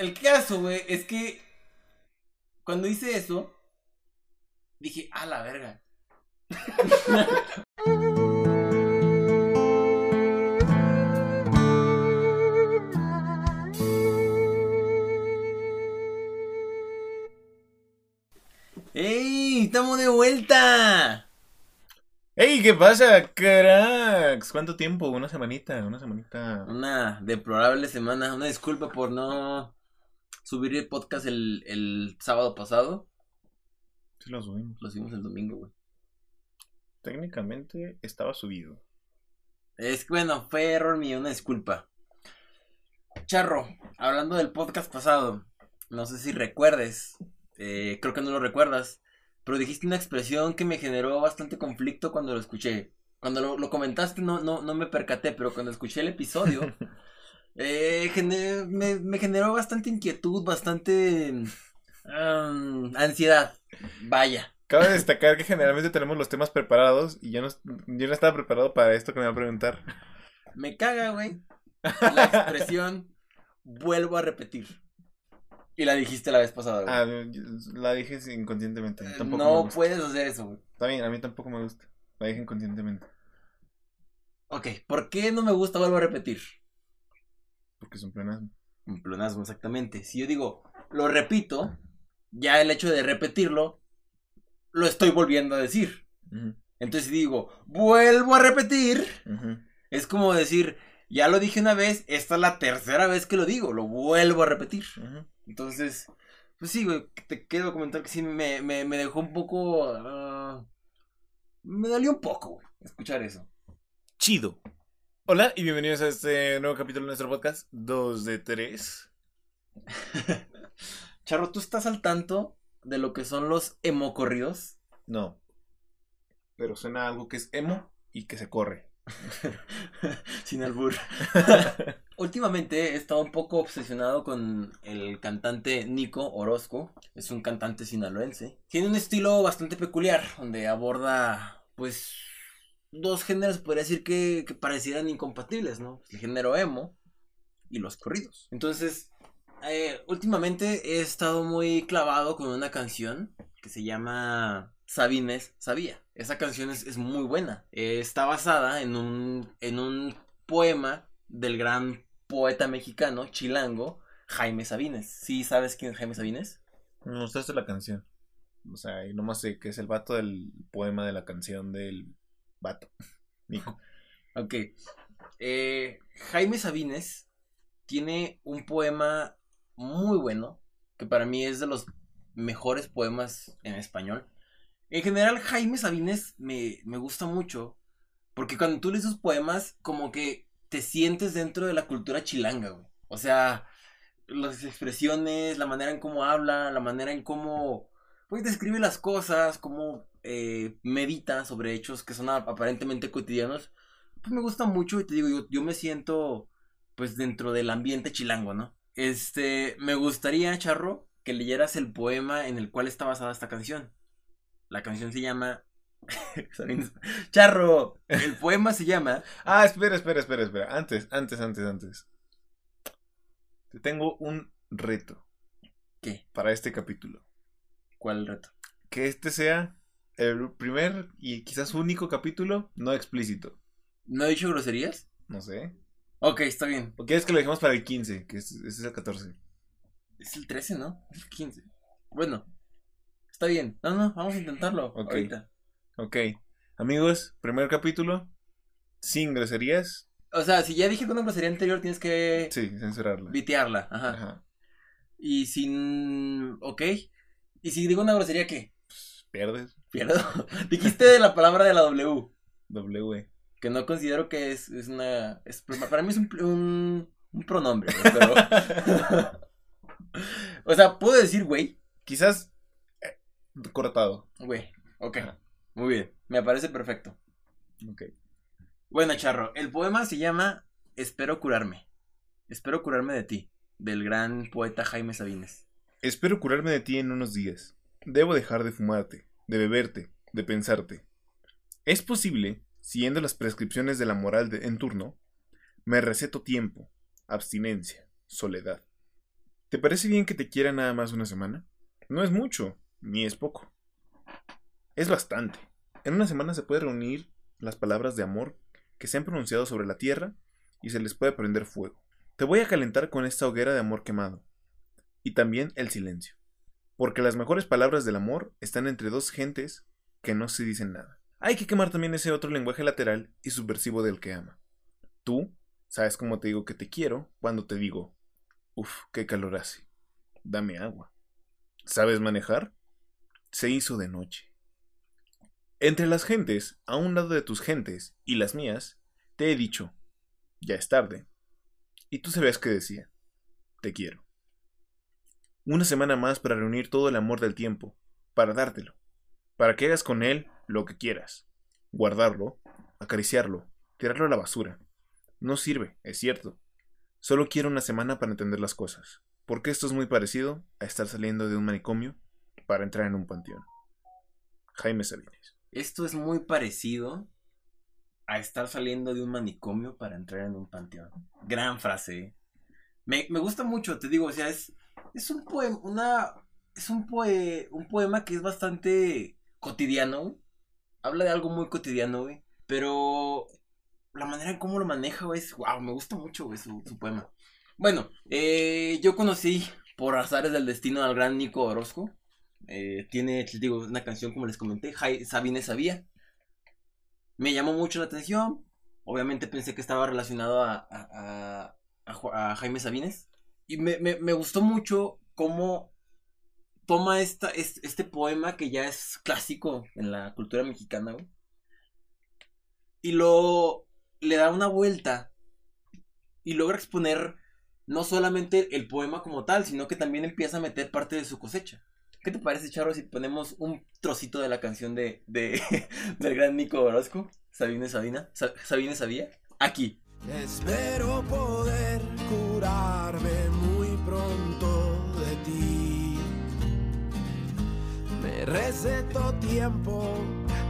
El caso, güey, es que cuando hice eso, dije, a la verga. ¡Ey! ¡Estamos de vuelta! ¡Ey! ¿Qué pasa, cracks? ¿Cuánto tiempo? Una semanita, una semanita. Una deplorable semana. Una disculpa por no subir el podcast el, el sábado pasado. Sí lo subimos. Lo subimos el domingo, güey. Técnicamente estaba subido. Es que bueno, fue error mío, una disculpa. Charro, hablando del podcast pasado, no sé si recuerdes, eh, creo que no lo recuerdas, pero dijiste una expresión que me generó bastante conflicto cuando lo escuché. Cuando lo, lo comentaste no, no, no me percaté, pero cuando escuché el episodio, eh, gener- me, me generó bastante inquietud, bastante um, ansiedad. Vaya. Cabe destacar que generalmente tenemos los temas preparados y yo no, yo no estaba preparado para esto que me va a preguntar. Me caga, güey. La expresión vuelvo a repetir. Y la dijiste la vez pasada, güey. Ah, la dije inconscientemente. Eh, Tampoco no puedes hacer eso, güey. Está bien, a mí tampoco me gusta. La dije inconscientemente. Ok, ¿por qué no me gusta vuelvo a repetir? Porque es un pleonasmo. Un pleonasmo, exactamente. Si yo digo, lo repito, ya el hecho de repetirlo, lo estoy volviendo a decir. Entonces si digo, vuelvo a repetir, es como decir, ya lo dije una vez, esta es la tercera vez que lo digo, lo vuelvo a repetir. Entonces, pues sí, güey, te quiero comentar que sí me, me, me dejó un poco... ah, me dolió un poco, güey, escuchar eso. Chido. Hola y bienvenidos a este nuevo capítulo de nuestro podcast. Dos de tres. Charro, ¿tú estás al tanto de lo que son los emocorridos? No. Pero suena algo que es emo y que se corre. Sin albur. Últimamente he estado un poco obsesionado con el cantante Nico Orozco. Es un cantante sinaloense. Tiene un estilo bastante peculiar, donde aborda, pues, dos géneros, podría decir que, que parecieran incompatibles, ¿no? El género emo y los corridos. Entonces, eh, últimamente he estado muy clavado con una canción que se llama Sabines Sabía. Esa canción es, es muy buena. Eh, está basada en un, en un poema del gran poeta mexicano, chilango, Jaime Sabines. ¿Sí sabes quién es Jaime Sabines? Me mostraste la canción. O sea, y nomás sé que es el vato del poema de la canción del vato. Nico. Ok. Eh, Jaime Sabines tiene un poema muy bueno, que para mí es de los mejores poemas en español. En general, Jaime Sabines me, me gusta mucho, porque cuando tú lees sus poemas, como que te sientes dentro de la cultura chilanga, güey. O sea, las expresiones, la manera en cómo habla, la manera en cómo pues describe las cosas, cómo eh, medita sobre hechos que son aparentemente cotidianos pues me gusta mucho y te digo, yo, yo me siento pues dentro del ambiente chilango, ¿no? Este, me gustaría, Charro, que leyeras el poema en el cual está basada esta canción. La canción se llama... Charro, el poema se llama... Ah, espera, espera, espera, espera. Antes, antes, antes, antes. Te tengo un reto ¿Qué? para este capítulo. ¿Cuál reto? Que este sea el primer y quizás único capítulo no explícito. ¿No he dicho groserías? No sé. Ok, está bien. ¿O quieres que lo dejemos para el 15? Que es, ese es el 14. Es el 13, ¿no? Es el 15. Bueno, está bien. No, no, vamos a intentarlo Ok. ahorita. Ok. Amigos, primer capítulo. Sin groserías. O sea, si ya dije una grosería anterior, tienes que Sí, censurarla. vitearla. Ajá. Ajá. Y sin. Ok. Y si digo una grosería, ¿qué? Pierdes. Pierdo. Dijiste de la palabra de la W. W. Que no considero que es, es una. es- para mí es un, un, un pronombre, pero. o sea, puedo decir güey. Quizás eh, cortado. Güey. Ok. Ajá. Muy bien. Me parece perfecto. Ok. Bueno, Charro, el poema se llama Espero curarme. Espero curarme de ti. Del gran poeta Jaime Sabines. Espero curarme de ti en unos días. Debo dejar de fumarte, de beberte, de pensarte. Es posible, siguiendo las prescripciones de la moral de- en turno, me receto tiempo, abstinencia, soledad. ¿Te parece bien que te quiera nada más una semana? No es mucho, ni es poco. Es bastante. En una semana se puede reunir las palabras de amor que se han pronunciado sobre la tierra y se les puede prender fuego. Te voy a calentar con esta hoguera de amor quemado. Y también el silencio. Porque las mejores palabras del amor están entre dos gentes que no se dicen nada. Hay que quemar también ese otro lenguaje lateral y subversivo del que ama. Tú sabes cómo te digo que te quiero cuando te digo, uf, qué calor hace. Dame agua. ¿Sabes manejar? Se hizo de noche. Entre las gentes, a un lado de tus gentes y las mías, te he dicho, ya es tarde. Y tú sabes qué decía, te quiero. Una semana más para reunir todo el amor del tiempo, para dártelo, para que hagas con él lo que quieras. Guardarlo, acariciarlo, tirarlo a la basura. No sirve, es cierto. Solo quiero una semana para entender las cosas, porque esto es muy parecido a estar saliendo de un manicomio para entrar en un panteón. Jaime Sabines. Esto es muy parecido a estar saliendo de un manicomio para entrar en un panteón. Gran frase. ¿eh? Me, me gusta mucho, te digo, o sea, es, es un poema, una, es un, poe, un poema que es bastante cotidiano. Habla de algo muy cotidiano, güey. Pero la manera en cómo lo maneja, güey, es, wow, me gusta mucho, güey, su, su poema. Bueno, eh, yo conocí por azares del destino al gran Nico Orozco. Eh, tiene, digo, una canción como les comenté, Jai, Sabine Sabía. Me llamó mucho la atención. Obviamente pensé que estaba relacionado a, a, a Jaime Sabines. Y me, me, me, gustó mucho cómo toma esta, este, este, poema que ya es clásico en la cultura mexicana. Y lo le da una vuelta y logra exponer no solamente el poema como tal, sino que también empieza a meter parte de su cosecha. ¿Qué te parece, Charo, si ponemos un trocito de la canción de, de del gran Nico Orozco, Sabine Sabina, Sabine Sabía? Aquí. Espero poder curarme muy pronto de ti. Me receto tiempo,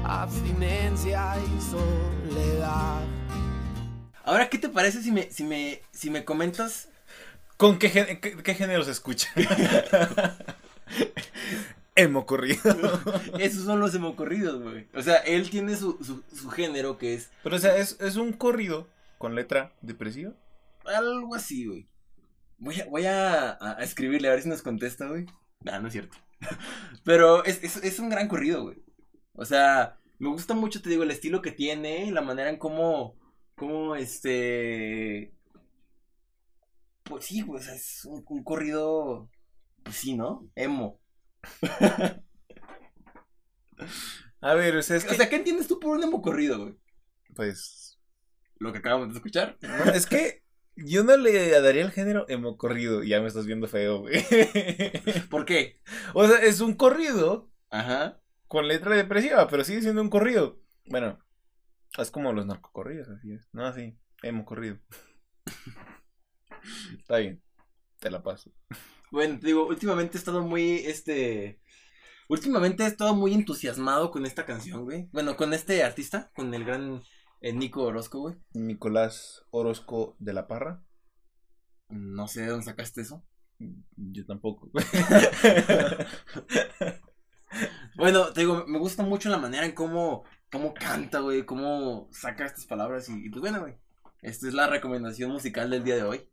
abstinencia y soledad. Ahora, ¿qué te parece si me, si me, si me comentas ¿Con qué, qué, qué género se escucha? Hemocorrido. Esos son los hemocorridos, güey. O sea, él tiene su, su, su, género que es. Pero, o sea, ¿es, es un corrido con letra depresiva. Algo así, güey. Voy a, voy a, a, escribirle a ver si nos contesta, güey. Ah, no es cierto. Pero es, es, es un gran corrido, güey. O sea, me gusta mucho, te digo, el estilo que tiene, la manera en cómo, cómo, este... Pues sí, güey, o sea, es un, un corrido, pues sí, ¿no? Emo. A ver, o sea, es que... O sea, ¿qué entiendes tú por un emo corrido, güey? Pues... Lo que acabamos de escuchar. Es que yo no le daría el género emo corrido. Ya me estás viendo feo, güey. ¿Por qué? O sea, es un corrido. Ajá. Con letra depresiva, pero sigue siendo un corrido. Bueno, es como los narcocorridos, así es. No, así, emo corrido. Está bien, te la paso. Bueno, digo, últimamente he estado muy, este... Últimamente he estado muy entusiasmado con esta canción, güey. Bueno, con este artista, con el gran eh, Nico Orozco, güey. Nicolás Orozco de la Parra. No sé de dónde sacaste eso. Yo tampoco. bueno, te digo, me gusta mucho la manera en cómo, cómo canta, güey, cómo saca estas palabras y, y pues bueno, güey. Esta es la recomendación musical del día de hoy.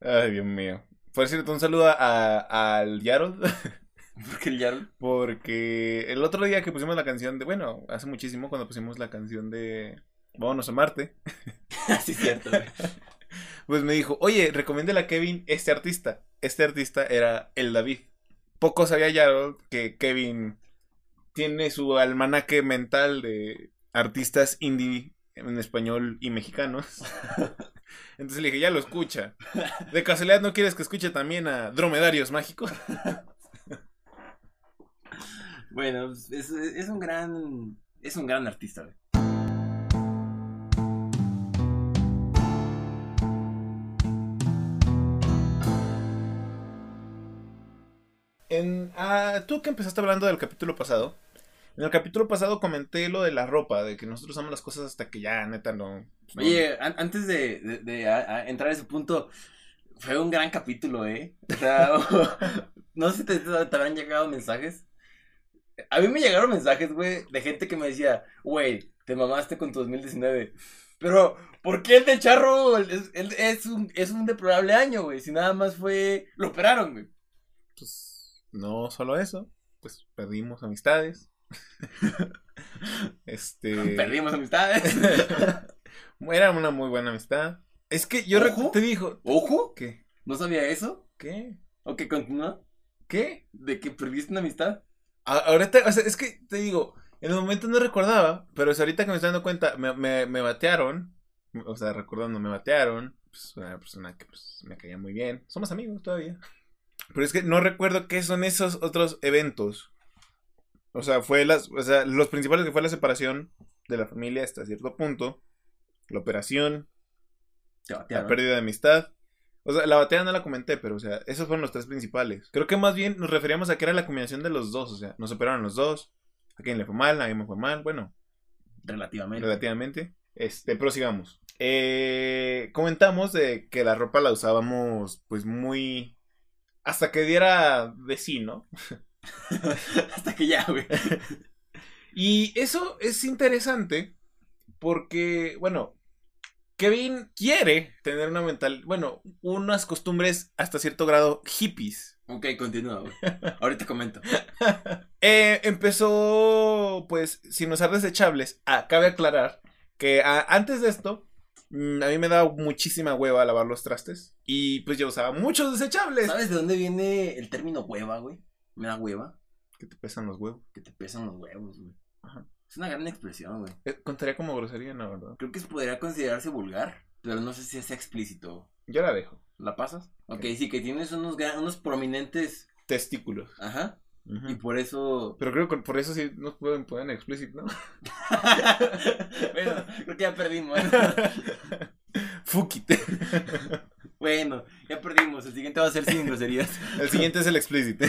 Ay, Dios mío. Por cierto, un saludo a, al Yarold. ¿Por qué el Yarold? Porque el otro día que pusimos la canción de, bueno, hace muchísimo cuando pusimos la canción de Vámonos a Marte. sí, cierto, güey. Pues me dijo, oye, recomiéndale a Kevin este artista. Este artista era el David. Poco sabía Yarold que Kevin tiene su almanaque mental de artistas indie en español y mexicanos. Entonces le dije, ya lo escucha. ¿De casualidad no quieres que escuche también a Dromedarios Mágicos? Bueno, es, es, un gran. Es un gran artista, güey. En, ah, tú que empezaste hablando del capítulo pasado, en el capítulo pasado comenté lo de la ropa, de que nosotros usamos las cosas hasta que ya, neta, no. Oye, an antes de, de, de a, a entrar a ese punto, Fue un gran capítulo, ¿eh? O sea, no sé si te, te habrán llegado mensajes. A mí me llegaron mensajes, güey, de gente que me decía, güey, te mamaste con tu 2019. Pero, ¿por qué el de Charro es, es un, es un deplorable año, güey? Si nada más fue... Lo operaron, güey. Pues no solo eso, pues perdimos amistades. este. Perdimos amistades. Era una muy buena amistad. Es que yo Ojo. te dijo. Ojo, ¿Qué? ¿no sabía eso? ¿Qué? ¿O que continúa? ¿Qué? ¿De que perdiste una amistad? Ahorita, o sea, es que te digo, en el momento no recordaba, pero es ahorita que me estoy dando cuenta, me, me, me batearon, o sea, recordando, me batearon, pues una persona que pues, me caía muy bien, somos amigos todavía. Pero es que no recuerdo qué son esos otros eventos. O sea, fue las, o sea, los principales que fue la separación de la familia hasta cierto punto, la operación, la pérdida de amistad. O sea, la batea no la comenté, pero o sea, esos fueron los tres principales. Creo que más bien nos referíamos a que era la combinación de los dos, o sea, nos operaron los dos. A quien le fue mal, a mí me fue mal, bueno, Relativamente. relativamente. Este, prosigamos. Eh, comentamos de que la ropa la usábamos pues muy... Hasta que diera de sí, ¿no? Hasta que ya, güey. Y eso es interesante porque, bueno, Kevin quiere tener una mental, bueno, unas costumbres hasta cierto grado hippies. Ok, continúa, güey. Ahorita comento. Eh, empezó, pues, sin usar desechables. Ah, cabe aclarar que ah, antes de esto, mm, a mí me daba muchísima hueva lavar los trastes. Y pues yo usaba muchos desechables. ¿Sabes de dónde viene el término hueva, güey? Me da hueva. Que te pesan los huevos. Que te pesan los huevos, güey. Ajá. Es una gran expresión, güey. Eh, contaría como grosería, no, ¿verdad? Creo que podría considerarse vulgar, pero no sé si es explícito. Yo la dejo. ¿La pasas? Ok, Ok. sí, que tienes unos, gran- unos prominentes. Testículos. Ajá. Y por eso. Pero creo que por eso sí nos pueden poner explícito, ¿no? bueno, creo que ya perdimos. Fukite. bueno, ya perdimos. El siguiente va a ser sin groserías. El siguiente es el explícito.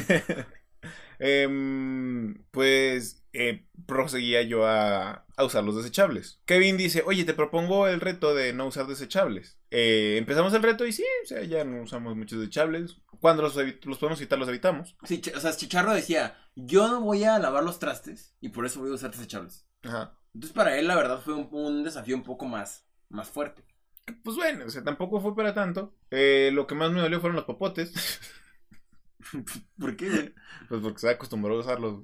Em, pues eh, proseguía yo a, a usar los desechables. Kevin dice, oye, te propongo el reto de no usar desechables. Eh, empezamos el reto y sí, o sea, ya no usamos muchos desechables. Cuando los, podemos evitar, los evitamos. Sí, o sea, Chicharro decía: Yo no voy a lavar los trastes y por eso voy a usar desechables. Ajá. Entonces, para él, la verdad, fue un, un desafío un poco más, más fuerte. Pues bueno, o sea, tampoco fue para tanto. Eh, lo que más me dolió fueron los popotes. ¿Por qué, güey? pues porque se acostumbró a usarlos.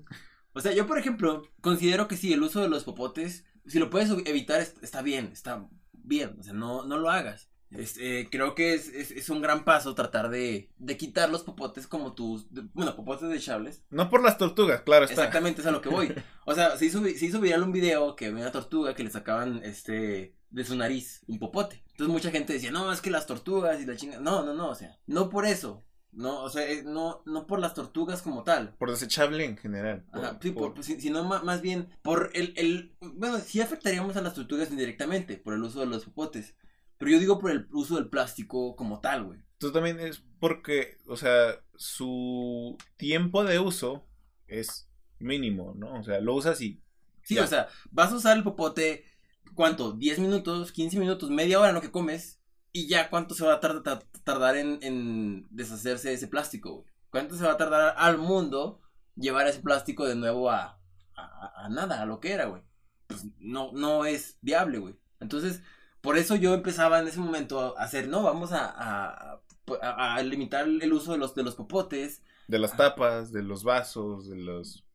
O sea, yo, por ejemplo, considero que sí, el uso de los popotes, si lo puedes evitar, est- está bien, está bien. O sea, no, no lo hagas. Este, creo que es, es, es un gran paso tratar de, de quitar los popotes como tus, de- bueno, popotes desechables. No por las tortugas, claro está. Exactamente, es a lo que voy. O sea, se hizo, se hizo viral un video que había una tortuga que le sacaban, este, de su nariz un popote. Entonces mucha gente decía, no, es que las tortugas y la chinga. No, no, no, o sea, no por eso. No, o sea, eh, no, no por las tortugas como tal. Por desechable en general. Ajá, Por- sí, por, pues, si- sino ma- más bien por el, el, bueno, sí afectaríamos a las tortugas indirectamente por el uso de los popotes, pero yo digo por el uso del plástico como tal, güey. Entonces también es porque, o sea, su tiempo de uso es mínimo, ¿no? O sea, lo usas y Sí, Ya. o sea, vas a usar el popote, ¿cuánto? ¿10 minutos, 15 minutos, media hora en lo que comes? Y ya, ¿cuánto se va a tar- tar- tardar en, en deshacerse de ese plástico, güey? ¿Cuánto se va a tardar al mundo llevar ese plástico de nuevo a, a, a nada, a lo que era, güey? Pues no, no es viable, güey. Entonces, por eso yo empezaba en ese momento a hacer, no, vamos a, a, a- a limitar el uso de los, de los popotes. de las tapas, de los vasos, de los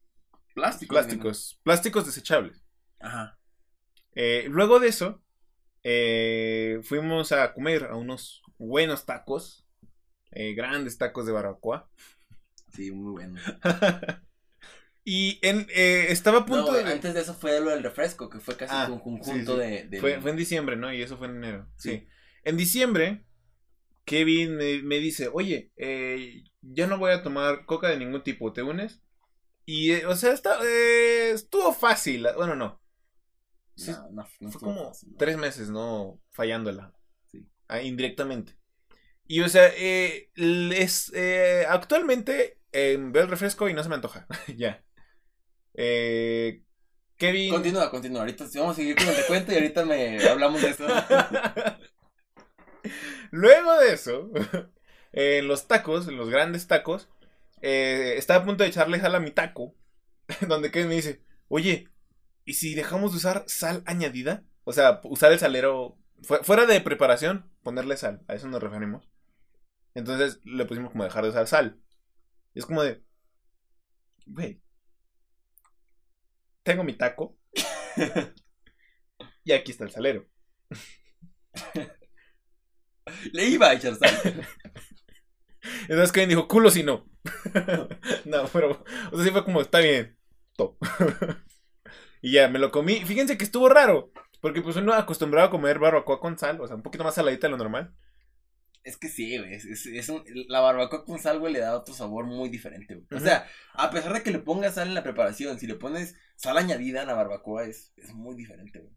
Plásticos. plásticos, plásticos desechables. Ajá. Eh, luego de eso, eh, fuimos a comer a unos buenos tacos, eh, grandes tacos de barbacoa. Sí, muy bueno. y en, eh, estaba a punto No, de... antes de eso fue lo del refresco, que fue casi Ah, un conjunto sí, sí. de, de- Fue, fue en diciembre, ¿no? Y eso fue en enero. Sí. Sí. En diciembre, Kevin me, me dice, oye, eh, ya no voy a tomar coca de ningún tipo, ¿te unes? Y, eh, o sea, está, estuvo fácil. Bueno, no. Sí, No, no, no fue como fácil, tres meses, ¿no? Fallándola. Sí. Ah, indirectamente. Y, o sea, eh, les, eh, actualmente eh, veo el refresco y no se me antoja. ya. Eh, Kevin... Continúa, continúa. Ahorita sí, vamos a seguir con el recuento y ahorita me hablamos de esto. Luego de eso, en los tacos, en los grandes tacos, eh, estaba a punto de echarle sal a mi taco. Donde Kevin me dice, oye, ¿y si dejamos de usar sal añadida? O sea, usar el salero fu- fuera de preparación, ponerle sal. A eso nos referimos. Entonces le pusimos como dejar de usar sal. Y es como de, güey, tengo mi taco. y aquí está el salero. Le iba a echar sal. Entonces Kevin dijo, culo si no. no, pero, o sea, sí fue como, está bien, top. y ya, me lo comí. Fíjense que estuvo raro, porque pues uno acostumbrado a comer barbacoa con sal, o sea, un poquito más saladita de lo normal. Es que sí, güey. Es, es- es un- la barbacoa con sal, güey, le da otro sabor muy diferente, güey. O sea, a pesar de que le pongas sal en la preparación, si le pones sal añadida en la barbacoa, es, es muy diferente, güey.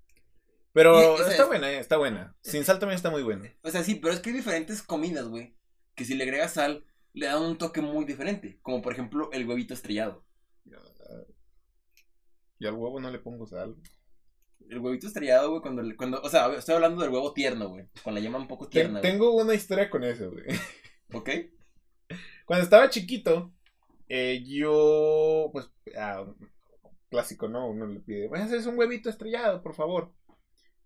Pero Y, o sea, está es- buena, eh, está buena. Sin sal también está muy buena. O sea, sí, pero es que hay diferentes comidas, güey. Que si le agregas sal, le dan un toque muy diferente. Como por ejemplo el huevito estrellado. Y al huevo no le pongo sal. El huevito estrellado, güey, cuando, le- cuando. O sea, estoy hablando del huevo tierno, güey. Con la yema un poco Ten- tierna, güey. tengo una historia con eso, güey. ¿Ok? Cuando estaba chiquito, eh, yo, pues, ah, clásico, ¿no? Uno le pide, "Voy a hacer un huevito estrellado, por favor.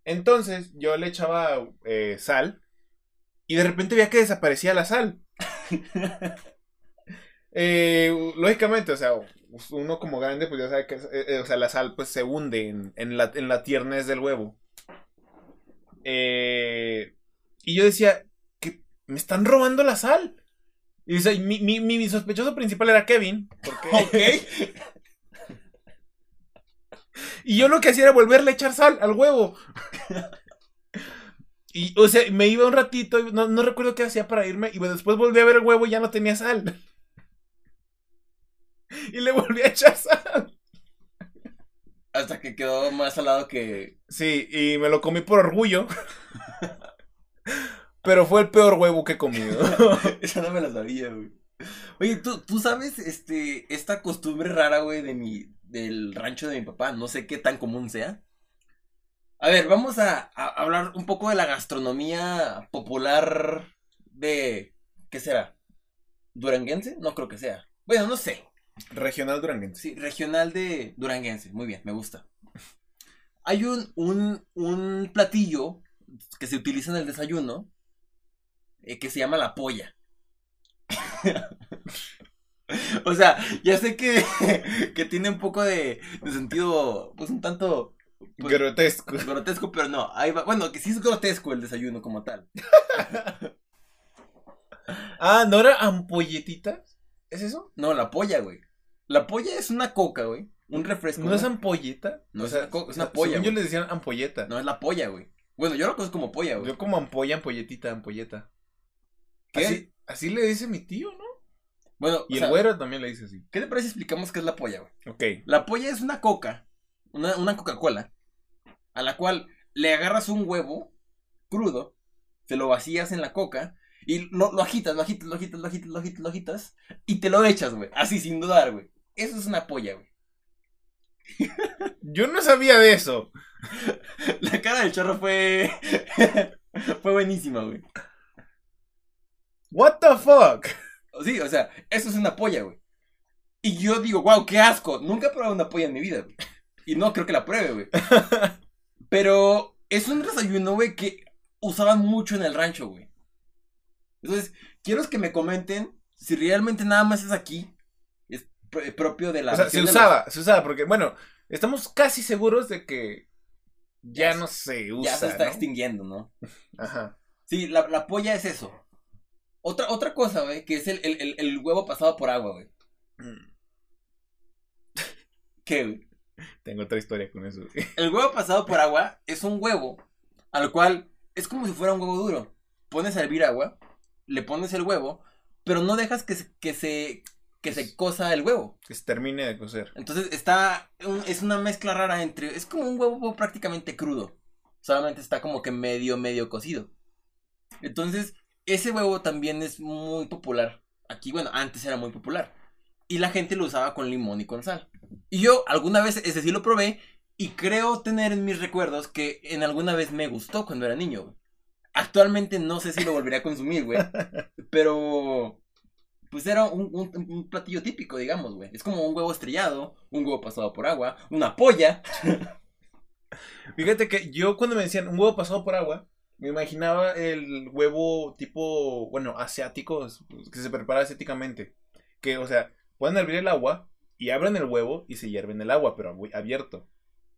Entonces, yo le echaba eh, sal y de repente veía que desaparecía la sal. Eh, lógicamente, o sea, uno como grande, pues ya sabe que, eh, eh, o sea, la sal, pues, se hunde en, en la, en la tiernez del huevo. Eh, y yo decía, que me están robando la sal. Y mi, mi, mi sospechoso principal era Kevin. Porque... y yo lo que hacía era volverle a echar sal al huevo. Y, o sea, me iba un ratito, no, no recuerdo qué hacía para irme, y después volví a ver el huevo y ya no tenía sal. Y le volví a echar sal. Hasta que quedó más salado que. Sí, y me lo comí por orgullo. Pero fue el peor huevo que he comido. Esa no me la sabía, güey. Oye, ¿tú, tú sabes este, esta costumbre rara, güey, de mi, del rancho de mi papá. No sé qué tan común sea. A ver, vamos a, a hablar un poco de la gastronomía popular de. ¿Qué será? ¿Duranguense? No creo que sea. Bueno, no sé. Regional Duranguense. Sí, regional de Duranguense. Muy bien, me gusta. Hay un, un, un platillo que se utiliza en el desayuno eh, que se llama la polla. o sea, ya sé que, que tiene un poco de, de sentido, pues un tanto pues, Grotesco. grotesco, pero no. Ahí va. Bueno, que sí es grotesco el desayuno como tal. Ah, ¿no era ampolletitas? ¿Es eso? No, la polla, güey. La polla es una coca, güey. Un refresco. ¿No es ampolleta? No, o es una es una polla, según yo les decían ampolleta. No es la polla, güey. Bueno, yo lo conozco como polla, güey. Yo como ampolla, ampolletita, ampolleta. ¿Qué? Así, así le dice mi tío, ¿no? Bueno, Y el sea, güero también le dice así. ¿qué te parece si explicamos qué es la polla, güey? Ok. La polla es una coca, una, una Coca-Cola, a la cual le agarras un huevo crudo, se lo vacías en la coca y lo, lo agitas, lo agitas, lo agitas, lo agitas, lo agitas, lo agitas y te lo echas, güey. Así, sin dudar, güey. Eso es una polla, güey. Yo no sabía de eso. La cara del chorro fue. fue buenísima, güey. What the fuck? Sí, o sea, eso es una polla, güey. Y yo digo, wow, qué asco. Nunca he probado una polla en mi vida, güey. Y no creo que la pruebe, güey. Pero es un desayuno, güey, que usaban mucho en el rancho, güey. Entonces, quiero que me comenten si realmente nada más es aquí. Es pr- propio de la. o sea, se usaba, se usaba, porque, bueno, estamos casi seguros de que ya Ya no se- usa. Ya se está ¿no? extinguiendo, ¿no? Ajá. Sí, la, la polla es eso. Otra, otra cosa, güey, que es el, el, el, el huevo pasado por agua, güey. Mm, ¿Qué, güey? Tengo otra historia con eso. El huevo pasado por agua es un huevo al cual es como si fuera un huevo duro. Pones a hervir agua, le pones el huevo, pero no dejas que se, que se, que se cosa el huevo. Que se termine de cocer. Entonces está, un- es una mezcla rara entre, es como un huevo prácticamente crudo. Solamente está como que medio, medio cocido. Entonces, ese huevo también es muy popular. Aquí, bueno, antes era muy popular. Y la gente lo usaba con limón y con sal. Y yo alguna vez ese sí lo probé y creo tener en mis recuerdos que en alguna vez me gustó cuando era niño. Actualmente no sé si lo volvería a consumir, güey. Pero. Pues era un, un- un platillo típico, digamos, güey. Es como un huevo estrellado, un huevo pasado por agua, una polla. Fíjate que yo cuando me decían un huevo pasado por agua, me imaginaba el huevo tipo, bueno, asiático, que se prepara asiáticamente. Que, o sea, pueden hervir el agua y abren el huevo y se hierve en el agua, pero abierto.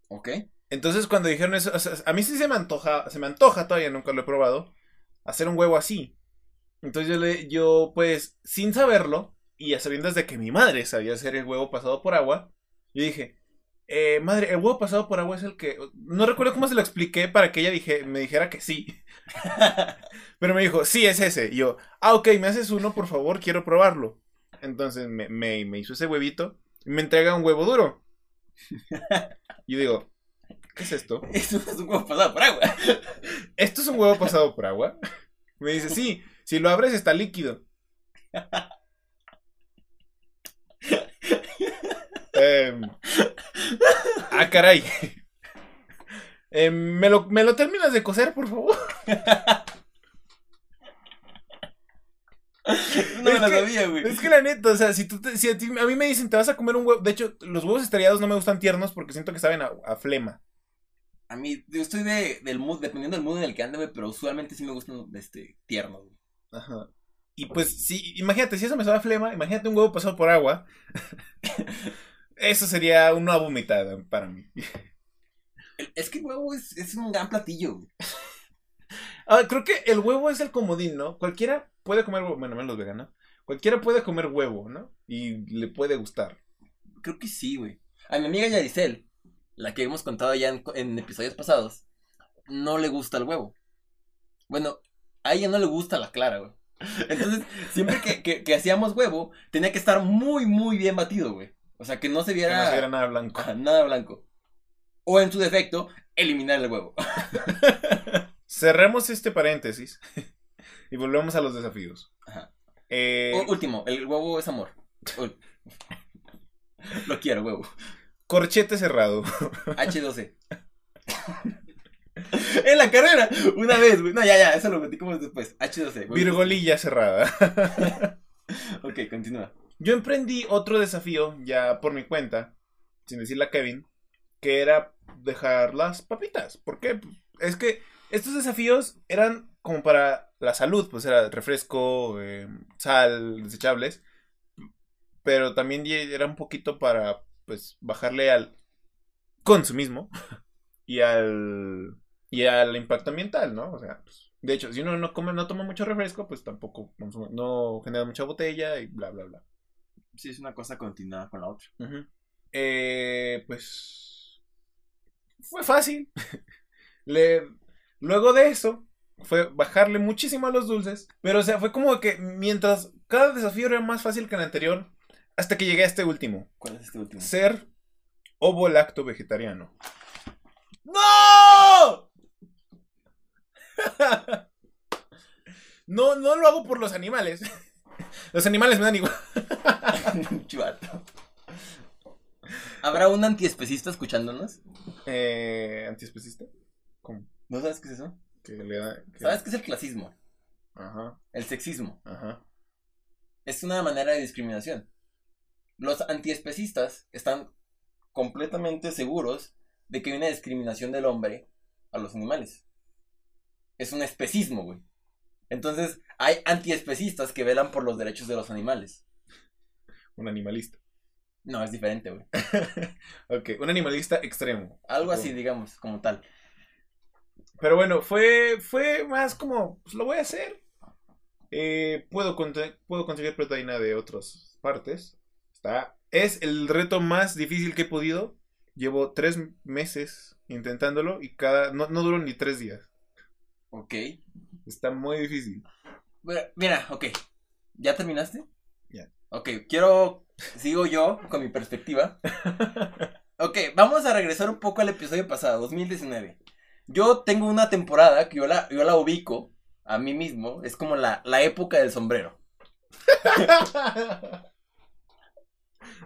¿Ok? Entonces cuando dijeron eso, o sea, a mí sí se me antoja, se me antoja todavía, nunca lo he probado, hacer un huevo así. Entonces yo le, yo pues, sin saberlo, y a sabiendas de que mi madre sabía hacer el huevo pasado por agua, yo dije, eh, madre, el huevo pasado por agua es el que, no recuerdo cómo se lo expliqué para que ella dije, me dijera que sí. Pero me dijo, sí, es ese. Y yo, ah, ok, me haces uno, por favor, quiero probarlo. Entonces me, me, me hizo ese huevito y me entrega un huevo duro. Yo digo, ¿qué es esto? Eso es un huevo pasado por agua. ¿Esto es un huevo pasado por agua? Me dice, sí, si lo abres está líquido. Em, ah, caray. Em, ¿me, lo, ¿Me lo terminas de coser, por favor? No me lo sabía, güey. Es que la neta, o sea, si, tú te- si a, ti- a mí me dicen te vas a comer un huevo. De hecho, los huevos estrellados no me gustan tiernos porque siento que saben a, a flema. A mí, yo estoy de, del mood, dependiendo del mood en el que ande, güey, pero usualmente sí me gustan, este, tiernos, güey. Ajá. Y pues, sí, imagínate, si eso me sabe a flema, imagínate un huevo pasado por agua. eso sería una vomitada para mí. Es que el huevo es, es un gran platillo, güey. Ah, creo que el huevo es el comodín, ¿no? Cualquiera puede comer huevo, bueno, menos los veganos. Cualquiera puede comer huevo, ¿no? Y le puede gustar. Creo que sí, güey. A mi amiga Yaricel, la que hemos contado ya en, en episodios pasados, no le gusta el huevo. Bueno, a ella no le gusta la clara, güey. Entonces, siempre que, que- que hacíamos huevo, tenía que estar muy, muy bien batido, güey. O sea, que no se Que viera no se viera nada blanco. nada blanco. O en su defecto, eliminar el huevo. Cerremos este paréntesis y volvemos a los desafíos. Ajá. Eh, último, el huevo es amor. Lo quiero, huevo. Corchete cerrado. H12. en la carrera, una vez, güey. No, ya, ya, eso lo metimos después. H12. güey. Virgolilla cerrada. Ok, continúa. Yo emprendí otro desafío ya por mi cuenta, sin decirle a Kevin, que era dejar las papitas. ¿Por qué? Pues, Es que estos desafíos eran como para la salud, pues era refresco, eh, sal, desechables, pero también era un poquito para pues bajarle al consumismo y al y al impacto ambiental, ¿no? O sea, pues, de hecho, si uno no come, no toma mucho refresco, pues tampoco consume- no genera mucha botella y bla bla bla. Sí, es una cosa continuada con la otra. Eh, pues fue fácil. Le, luego de eso fue bajarle muchísimo a los dulces, pero o sea, fue como que mientras cada desafío era más fácil que el anterior, hasta que llegué a este último, ¿Cuál es este último? ser ovo lacto vegetariano. ¡No! No, no lo hago por los animales. Los animales me dan igual. Chivato. ¿Habrá un antiespecista escuchándonos? Eh, ¿Antiespecista? ¿Cómo? ¿No sabes qué es eso? Que le da. que- ¿Sabes qué es el clasismo? Ajá, El sexismo. ajá. Es una manera de discriminación. Los antiespecistas están completamente seguros de que hay una discriminación del hombre a los animales. Es un especismo, güey. Entonces, hay antiespecistas que velan por los derechos de los animales. Un animalista. No, es diferente, güey. Ok, un animalista extremo. Algo así, digamos, como tal. Pero bueno, fue, fue más como, pues lo voy a hacer. Eh, puedo, puedo conseguir proteína de otras partes. Está, es el reto más difícil que he podido. Llevo tres meses intentándolo y cada no, no duró ni tres días. Ok. Está muy difícil. Bueno, Mira, ok. ¿Ya terminaste? Ya. Ok, quiero. Sigo yo con mi perspectiva. Ok, vamos a regresar un poco al episodio pasado, 2019. Yo tengo una temporada que yo la, yo la ubico a mí mismo. Es como la, la época del sombrero.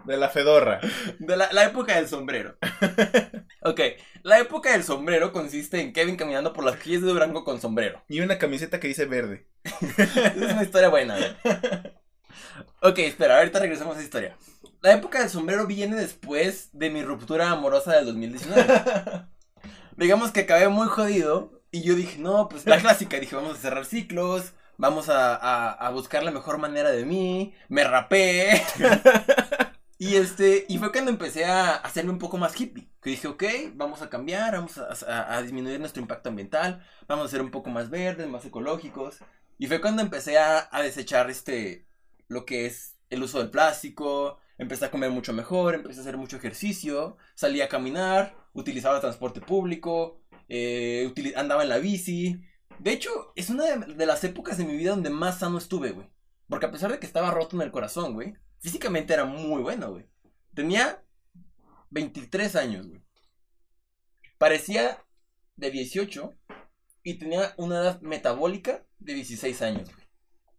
De la fedorra. De la, la época del sombrero. Ok, la época del sombrero consiste en Kevin caminando por las calles de Durango con sombrero. Y una camiseta que dice verde. Es una historia buena. Ok, espera, ahorita regresamos a esa historia. La época del sombrero viene después de mi ruptura amorosa del 2019. Digamos que acabé muy jodido y yo dije, no, pues la clásica, dije, vamos a cerrar ciclos, vamos a, a- a buscar la mejor manera de mí, me rapé. Y este, y fue cuando empecé a hacerme un poco más hippie, que dije, ok, vamos a cambiar, vamos a, disminuir nuestro impacto ambiental, vamos a ser un poco más verdes, más ecológicos. Y fue cuando empecé a, a desechar este, lo que es el uso del plástico, empecé a comer mucho mejor, empecé a hacer mucho ejercicio, salí a caminar, utilizaba transporte público, eh, andaba en la bici. De hecho, es una de, de las épocas de mi vida donde más sano estuve, güey. Porque a pesar de que estaba roto en el corazón, güey, físicamente era muy bueno, güey. Tenía 23 años, güey. Parecía de 18 y tenía una edad metabólica de 16 años, güey.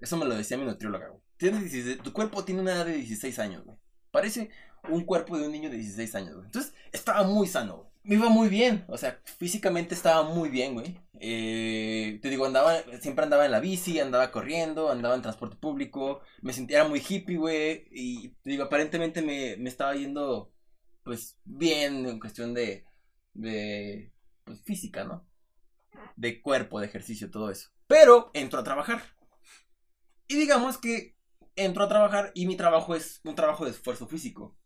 Eso me lo decía mi nutrióloga, güey. Tienes 16 tu cuerpo tiene una edad de 16 años, güey. Parece un cuerpo de un niño de 16 años, güey. Entonces, estaba muy sano, güey. Me iba muy bien, o sea, físicamente estaba muy bien, güey. Eh, te digo, andaba, siempre andaba en la bici, andaba corriendo, andaba en transporte público, me sentía muy hippie, güey. Y te digo, aparentemente me, me estaba yendo, pues, bien en cuestión de, de, pues, física, ¿no? De cuerpo, de ejercicio, todo eso. Pero entro a trabajar. Y digamos que entro a trabajar y mi trabajo es un trabajo de esfuerzo físico.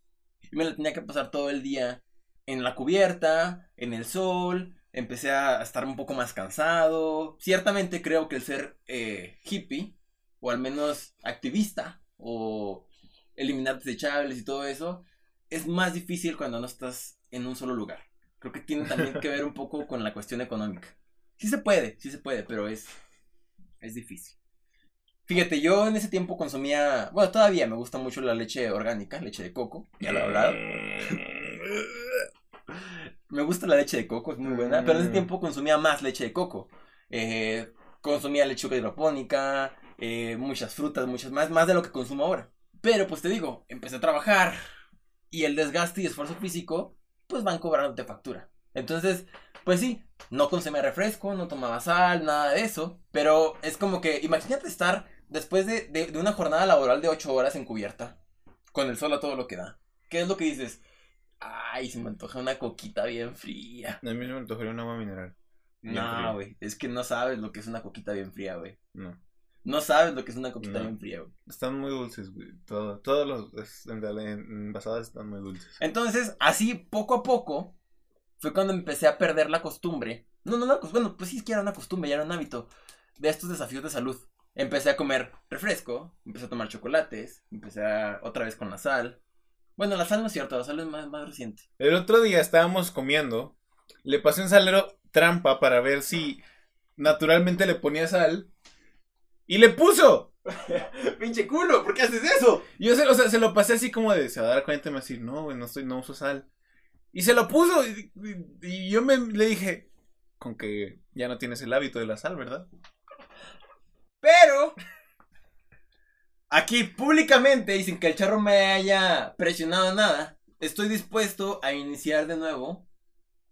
Y me lo tenía que pasar todo el día en la cubierta, en el sol. Empecé a estar un poco más cansado. Ciertamente creo que el ser eh, hippie, o al menos activista, o eliminar desechables y todo eso, es más difícil cuando no estás en un solo lugar. Creo que tiene también que ver un poco con la cuestión económica. Sí se puede, sí se puede, pero es, es difícil. Fíjate, yo en ese tiempo consumía, bueno, todavía me gusta mucho la leche orgánica, leche de coco, ya lo he hablado. Me gusta la leche de coco, es muy buena, pero en ese tiempo consumía más leche de coco. Eh, consumía lechuga hidropónica, eh, muchas frutas, muchas más, más de lo que consumo ahora. Pero pues te digo, empecé a trabajar y el desgaste y esfuerzo físico, pues van cobrándote factura. Entonces, pues sí, no consumía refresco, no tomaba sal, nada de eso. Pero es como que, imagínate estar después de, de- de una jornada laboral de 8 horas en cubierta, con el sol a todo lo que da. ¿Qué es lo que dices? Ay, se me antoja una coquita bien fría. A mí se me antojaría un agua mineral. No, güey, es que no sabes lo que es una coquita bien fría, güey. No. No sabes lo que es una coquita No. bien fría, güey. Están muy dulces, güey. Todo, todos los envasadas están muy dulces. Entonces, así poco a poco, fue cuando empecé a perder la costumbre. No, no, no, pues, bueno, pues sí, es que era una costumbre, ya era un hábito de estos desafíos de salud. Empecé a comer refresco, empecé a tomar chocolates, empecé a otra vez con la sal. Bueno, la sal no es cierto, la sal es más, más reciente. El otro día estábamos comiendo. Le pasé un salero trampa para ver si naturalmente le ponía sal. Y le puso. ¡Pinche culo! ¿Por qué haces eso? Y Yo se, o sea, se lo pasé así como de, se va a dar cuenta y me va a decir, no, güey, no, estoy, no uso sal. Y se lo puso. Y, y- y yo me, le dije, con que ya no tienes el hábito de la sal, ¿verdad? Pero aquí públicamente y sin que el charro me haya presionado nada, estoy dispuesto a iniciar de nuevo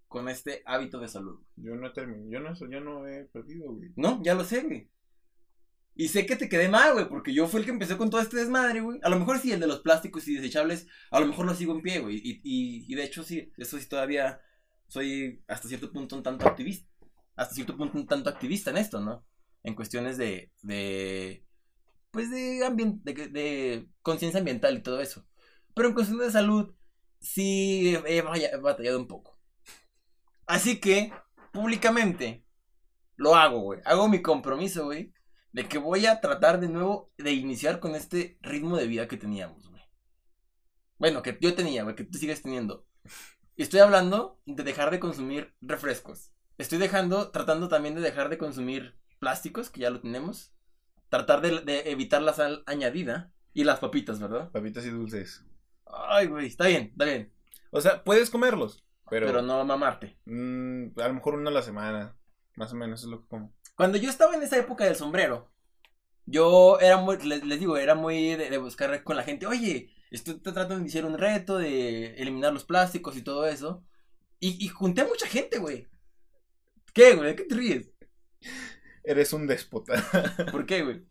con este hábito de salud. Yo no terminé, yo no, yo no he perdido, güey. No, ya lo sé, güey. Y sé que te quedé mal, güey, porque yo fui el que empezó con todo este desmadre, güey. A lo mejor sí, el de los plásticos y desechables, a lo mejor lo sigo en pie, güey. Y, y, y de hecho sí, eso sí todavía soy hasta cierto punto un tanto activista. Hasta cierto punto un tanto activista en esto, ¿no? En cuestiones de, de pues de conciencia ambiental y todo eso. Pero en cuestión de salud, sí he batallado un poco. Así que, públicamente, lo hago, güey. Hago mi compromiso, güey. De que voy a tratar de nuevo de iniciar con este ritmo de vida que teníamos, güey. Bueno, que yo tenía, güey, que tú sigues teniendo. Estoy hablando de dejar de consumir refrescos. Estoy dejando, tratando también de dejar de consumir plásticos, que ya lo tenemos. Tratar de, de evitar la sal añadida. Y las papitas, ¿verdad? Papitas y dulces. Ay, güey, está bien, está bien. O sea, puedes comerlos, pero, Pero, no mamarte. mm, a lo mejor uno a la semana. Más o menos es lo que como. Cuando yo estaba en esa época del sombrero, yo era muy, les, les digo, era muy de, de buscar con la gente, oye, Estoy tratando de iniciar un reto, de eliminar los plásticos y todo eso. Y, y junté a mucha gente, güey. ¿Qué, güey? ¿De qué te ríes? Eres un déspota. ¿Por qué, güey?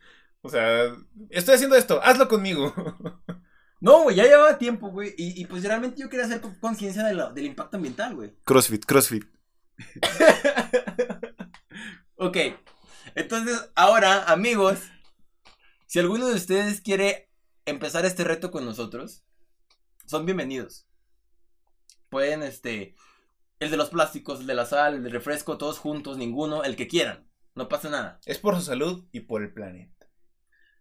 o sea, estoy haciendo esto, hazlo conmigo. No, güey, ya llevaba tiempo, güey. Y, y pues realmente yo quería hacer con- conciencia de del impacto ambiental, güey. Crossfit, crossfit. Ok. Entonces, ahora, amigos, si alguno de ustedes quiere empezar este reto con nosotros, son bienvenidos. Pueden, este, el de los plásticos, el de la sal, el de refresco, todos juntos, ninguno, el que quieran. No pasa nada. Es por su salud y por el planeta.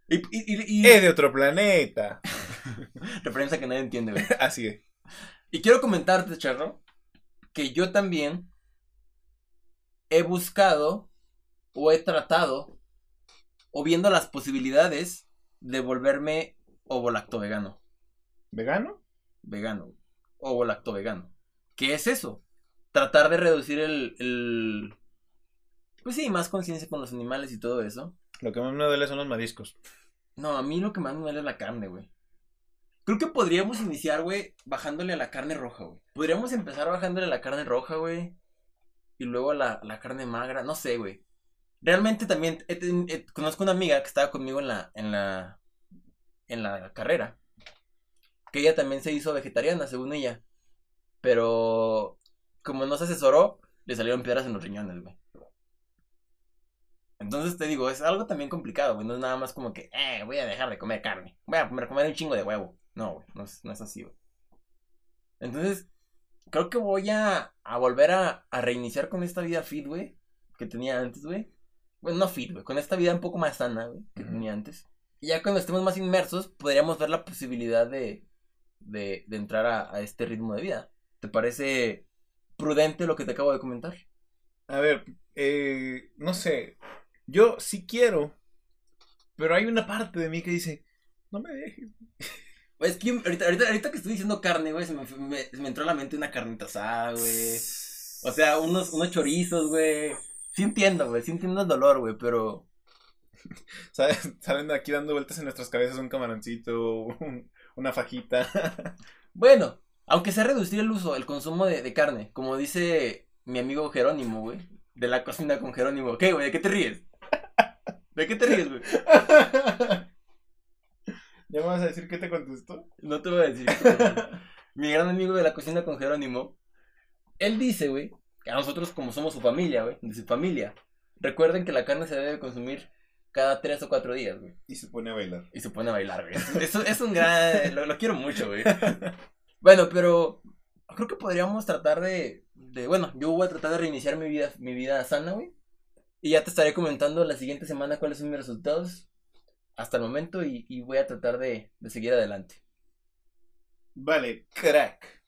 Y, y, y- y- Es de otro planeta. referencia que nadie entiende, güey. Así es. Y quiero comentarte, Charro, que yo también he buscado o he tratado o viendo las posibilidades de volverme ovo-lacto vegano. ¿Vegano? Vegano. Ovo-lacto vegano. ¿Qué es eso? Tratar de reducir el, el... Pues sí, más conciencia con los animales y todo eso. Lo que más me duele son los mariscos. No, a mí lo que más me duele es la carne, güey. Creo que podríamos iniciar, güey, bajándole a la carne roja, güey. Podríamos empezar bajándole a la carne roja, güey. Y luego a la, la carne magra, no sé, güey. Realmente también conozco una amiga que estaba conmigo en la, en la, en la carrera. Que ella también se hizo vegetariana, según ella. Pero como no se asesoró, le salieron piedras en los riñones, güey. Entonces te digo, es algo también complicado, güey. No es nada más como que, eh, voy a dejar de comer carne. Voy a comer, un chingo de huevo. No, güey, no es, no es así, güey. Entonces, creo que voy a, a volver a, a reiniciar con esta vida fit, güey. Que tenía antes, güey. Bueno, no fit, güey. Con esta vida un poco más sana, güey. Que tenía antes. Y ya cuando estemos más inmersos, podríamos ver la posibilidad de, de, de entrar a, a este ritmo de vida. ¿Te parece prudente lo que te acabo de comentar? A ver, eh, no sé. Yo sí quiero. Pero hay una parte de mí que dice, no me dejes. Es que ahorita, ahorita, ahorita que estoy diciendo carne, güey, se me, me- se me entró a la mente una carnita asada, güey. O sea, unos, unos chorizos, güey. Sí entiendo, güey, sí entiendo el dolor, güey, pero... ¿Sabes? Salen aquí dando vueltas en nuestras cabezas un camaroncito, un- una fajita. Bueno, aunque sea reducir el uso, el consumo de, de carne, como dice mi amigo Jerónimo, güey, de la cocina con Jerónimo. ¿Qué, güey? ¿De qué te ríes? ¿De qué te ríes, güey? ¿Ya me vas a decir qué te contestó? No te voy a decir. mi gran amigo de la cocina con Jerónimo, él dice, güey, que a nosotros como somos su familia, güey, de su familia, recuerden que la carne se debe consumir cada tres o cuatro días, güey. Y se pone a bailar. Y se pone a bailar, güey. Es- es un gran... Lo, lo quiero mucho, güey. Bueno, pero creo que podríamos tratar de, de... Bueno, yo voy a tratar de reiniciar mi vida, mi vida sana, güey. Y ya te estaré comentando la siguiente semana cuáles son mis resultados hasta el momento y, voy a tratar de, de seguir adelante. Vale, crack.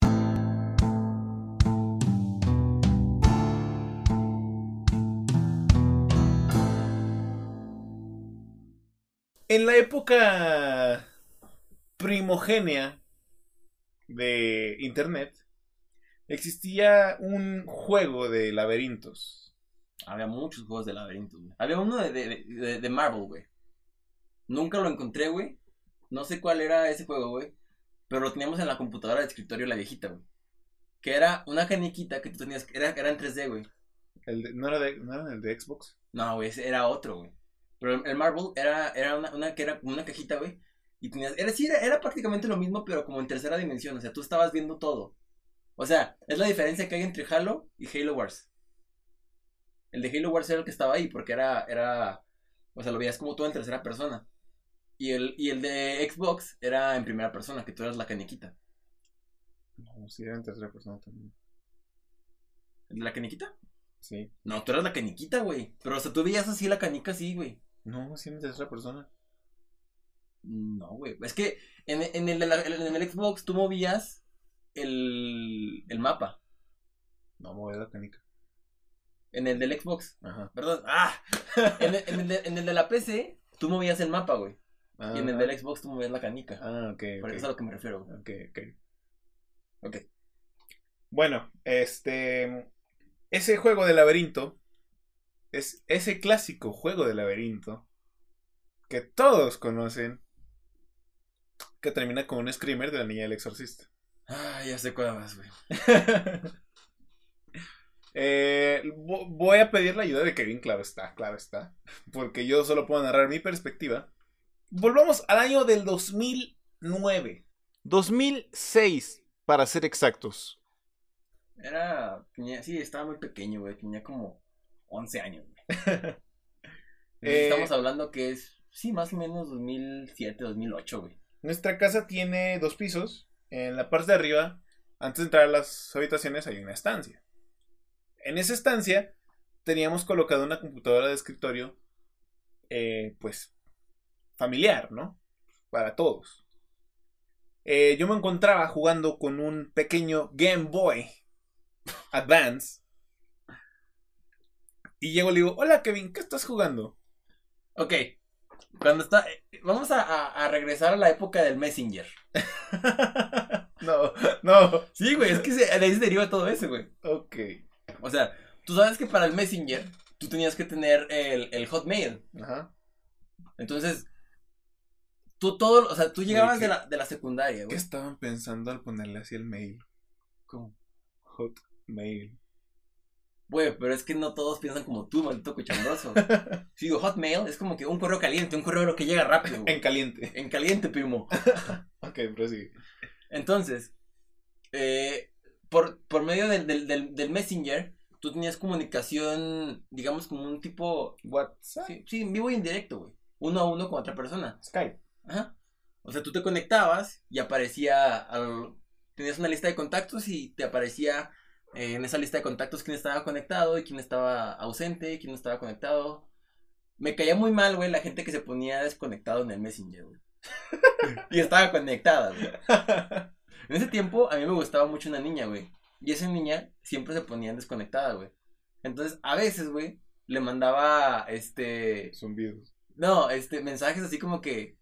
En la época primogénea de Internet, existía un juego de laberintos. Había muchos juegos de laberinto, güey. Había uno de, de, de, de Marvel, güey. Nunca lo encontré, güey. No sé cuál era ese juego, güey. Pero lo teníamos en la computadora de escritorio, la viejita, güey. Que era una caniquita que tú tenías. Era, era en 3D, güey. El ¿no, era de- ¿No era el de Xbox? No, güey, ese era otro, güey. Pero el- el Marvel era, era una, una que era como una cajita, güey. Y tenías. Era, sí, era, era prácticamente lo mismo, pero como en tercera dimensión. O sea, tú estabas viendo todo. O sea, es la diferencia que hay entre Halo y Halo Wars. El de Halo Wars era el que estaba ahí, porque era. era o sea, lo veías como todo en tercera persona. Y el, y el de Xbox era en primera persona, que tú eras la caniquita. No, sí, era en tercera persona también. ¿El de la caniquita? Sí. No, tú eras la caniquita, güey. Pero, o sea, tú veías así la canica así, güey. No, sí, en tercera persona. No, güey. Es que en, en el, de la- en el Xbox tú movías el, el mapa. No, a la canica. En el del Xbox. Ajá. Perdón. ¡Ah! En el, en el de, en el de la PC tú movías el mapa, güey. Ah, Y en el del Xbox tú movías la canica. Ah, ok, Por eso es a lo que me refiero, güey. Ok, ok. Ok. Bueno, este. Ese juego de laberinto. Es ese clásico juego de laberinto. Que todos conocen. que termina con un screamer de la niña del exorcista. Ah, ya sé cuál más, güey. Eh, vo- voy a pedir la ayuda de Kevin, claro está, claro está. Porque yo solo puedo narrar mi perspectiva. Volvamos al año del 2009. 2006, para ser exactos. Era. tenía- sí, estaba muy pequeño, güey. Tenía como 11 años, güey. Eh, Estamos hablando que es. Sí, más o menos 2007, 2008, güey. Nuestra casa tiene dos pisos. En la parte de arriba, antes de entrar a las habitaciones, hay una estancia. En esa estancia teníamos colocado una computadora de escritorio, eh, pues, familiar, ¿no? Para todos. Eh, yo me encontraba jugando con un pequeño Game Boy Advance. Y llego y le digo, hola Kevin, ¿qué estás jugando? Ok. Cuando está. Vamos a, a- a regresar a la época del Messenger. no, no. Sí, güey, es que se- de ahí se deriva todo eso, güey. Ok. O sea, tú sabes que para el Messenger tú tenías que tener el, el Hotmail. Ajá. Entonces, tú todo, o sea, tú llegabas ¿qué? de la, de la secundaria, ¿Qué güey. estaban pensando al ponerle así el mail? ¿Cómo? Hotmail. Güey, pero es que no todos piensan como tú, maldito cochambroso. Si digo Hotmail, es como que un correo caliente, un correo que llega rápido, güey. En caliente. En caliente, primo. Ok, prosigue. Entonces, eh, por, por medio del, del, del, del Messenger, tú tenías comunicación, digamos, como un tipo. WhatsApp. Sí, sí, en vivo y en directo, güey. Uno a uno con otra persona. Skype. Ajá. O sea, tú te conectabas y aparecía. al- Tenías una lista de contactos y te aparecía eh, en esa lista de contactos quién estaba conectado y quién estaba ausente, quién no estaba conectado. Me caía muy mal, güey, la gente que se ponía desconectado en el Messenger, güey. y estaba conectada, güey. En ese tiempo a mí me gustaba mucho una niña, güey. Y esa niña siempre se ponía desconectada, güey. Entonces, a veces, güey, le mandaba, este... Zumbidos. No, este, mensajes así como que.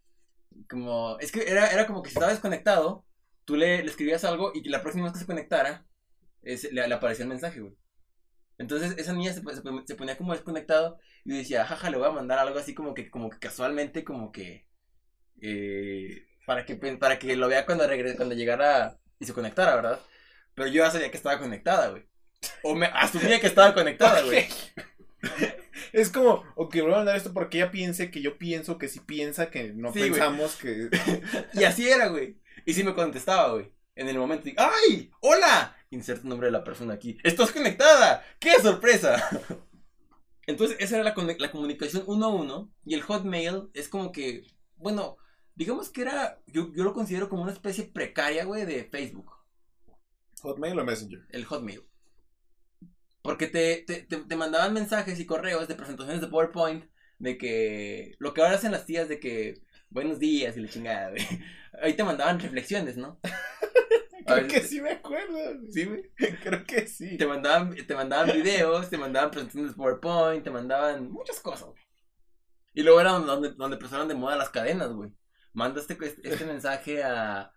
Como. Es que era, era como que si estaba desconectado, tú le, le escribías algo y que la próxima vez que se conectara, es- le, le aparecía el mensaje, güey. Entonces esa niña se, se, se ponía como desconectado y decía, jaja, le voy a mandar algo así como que, como que casualmente, como que. eh, para que para que lo vea cuando regre- cuando llegara y se conectara, ¿verdad? Pero yo ya sabía que estaba conectada, güey. O me asumía que estaba conectada, güey. Es como, ok, voy a mandar esto porque ella piense que yo pienso que si piensa que no Sí, güey. pensamos que. Y así era, güey. Y sí me contestaba, güey. En el momento, y, ¡ay! ¡Hola! Inserta el nombre de la persona aquí. ¡Estás conectada! ¡Qué sorpresa! Entonces, esa era la, la comunicación uno a uno. Y el Hotmail es como que, bueno, digamos que era, yo, yo lo considero como una especie precaria, güey, de Facebook. Hotmail o Messenger. El Hotmail. Porque te, te, te, te mandaban mensajes y correos de presentaciones de PowerPoint de que lo que ahora hacen las tías de que buenos días y la chingada, güey. Ahí te mandaban reflexiones, ¿no? Creo que sí me acuerdo. Sí, güey. Creo que sí. Te mandaban, te mandaban videos, te mandaban presentaciones de PowerPoint, te mandaban muchas cosas, güey. Y luego era donde, donde empezaron de moda las cadenas, güey. Manda este, este mensaje a.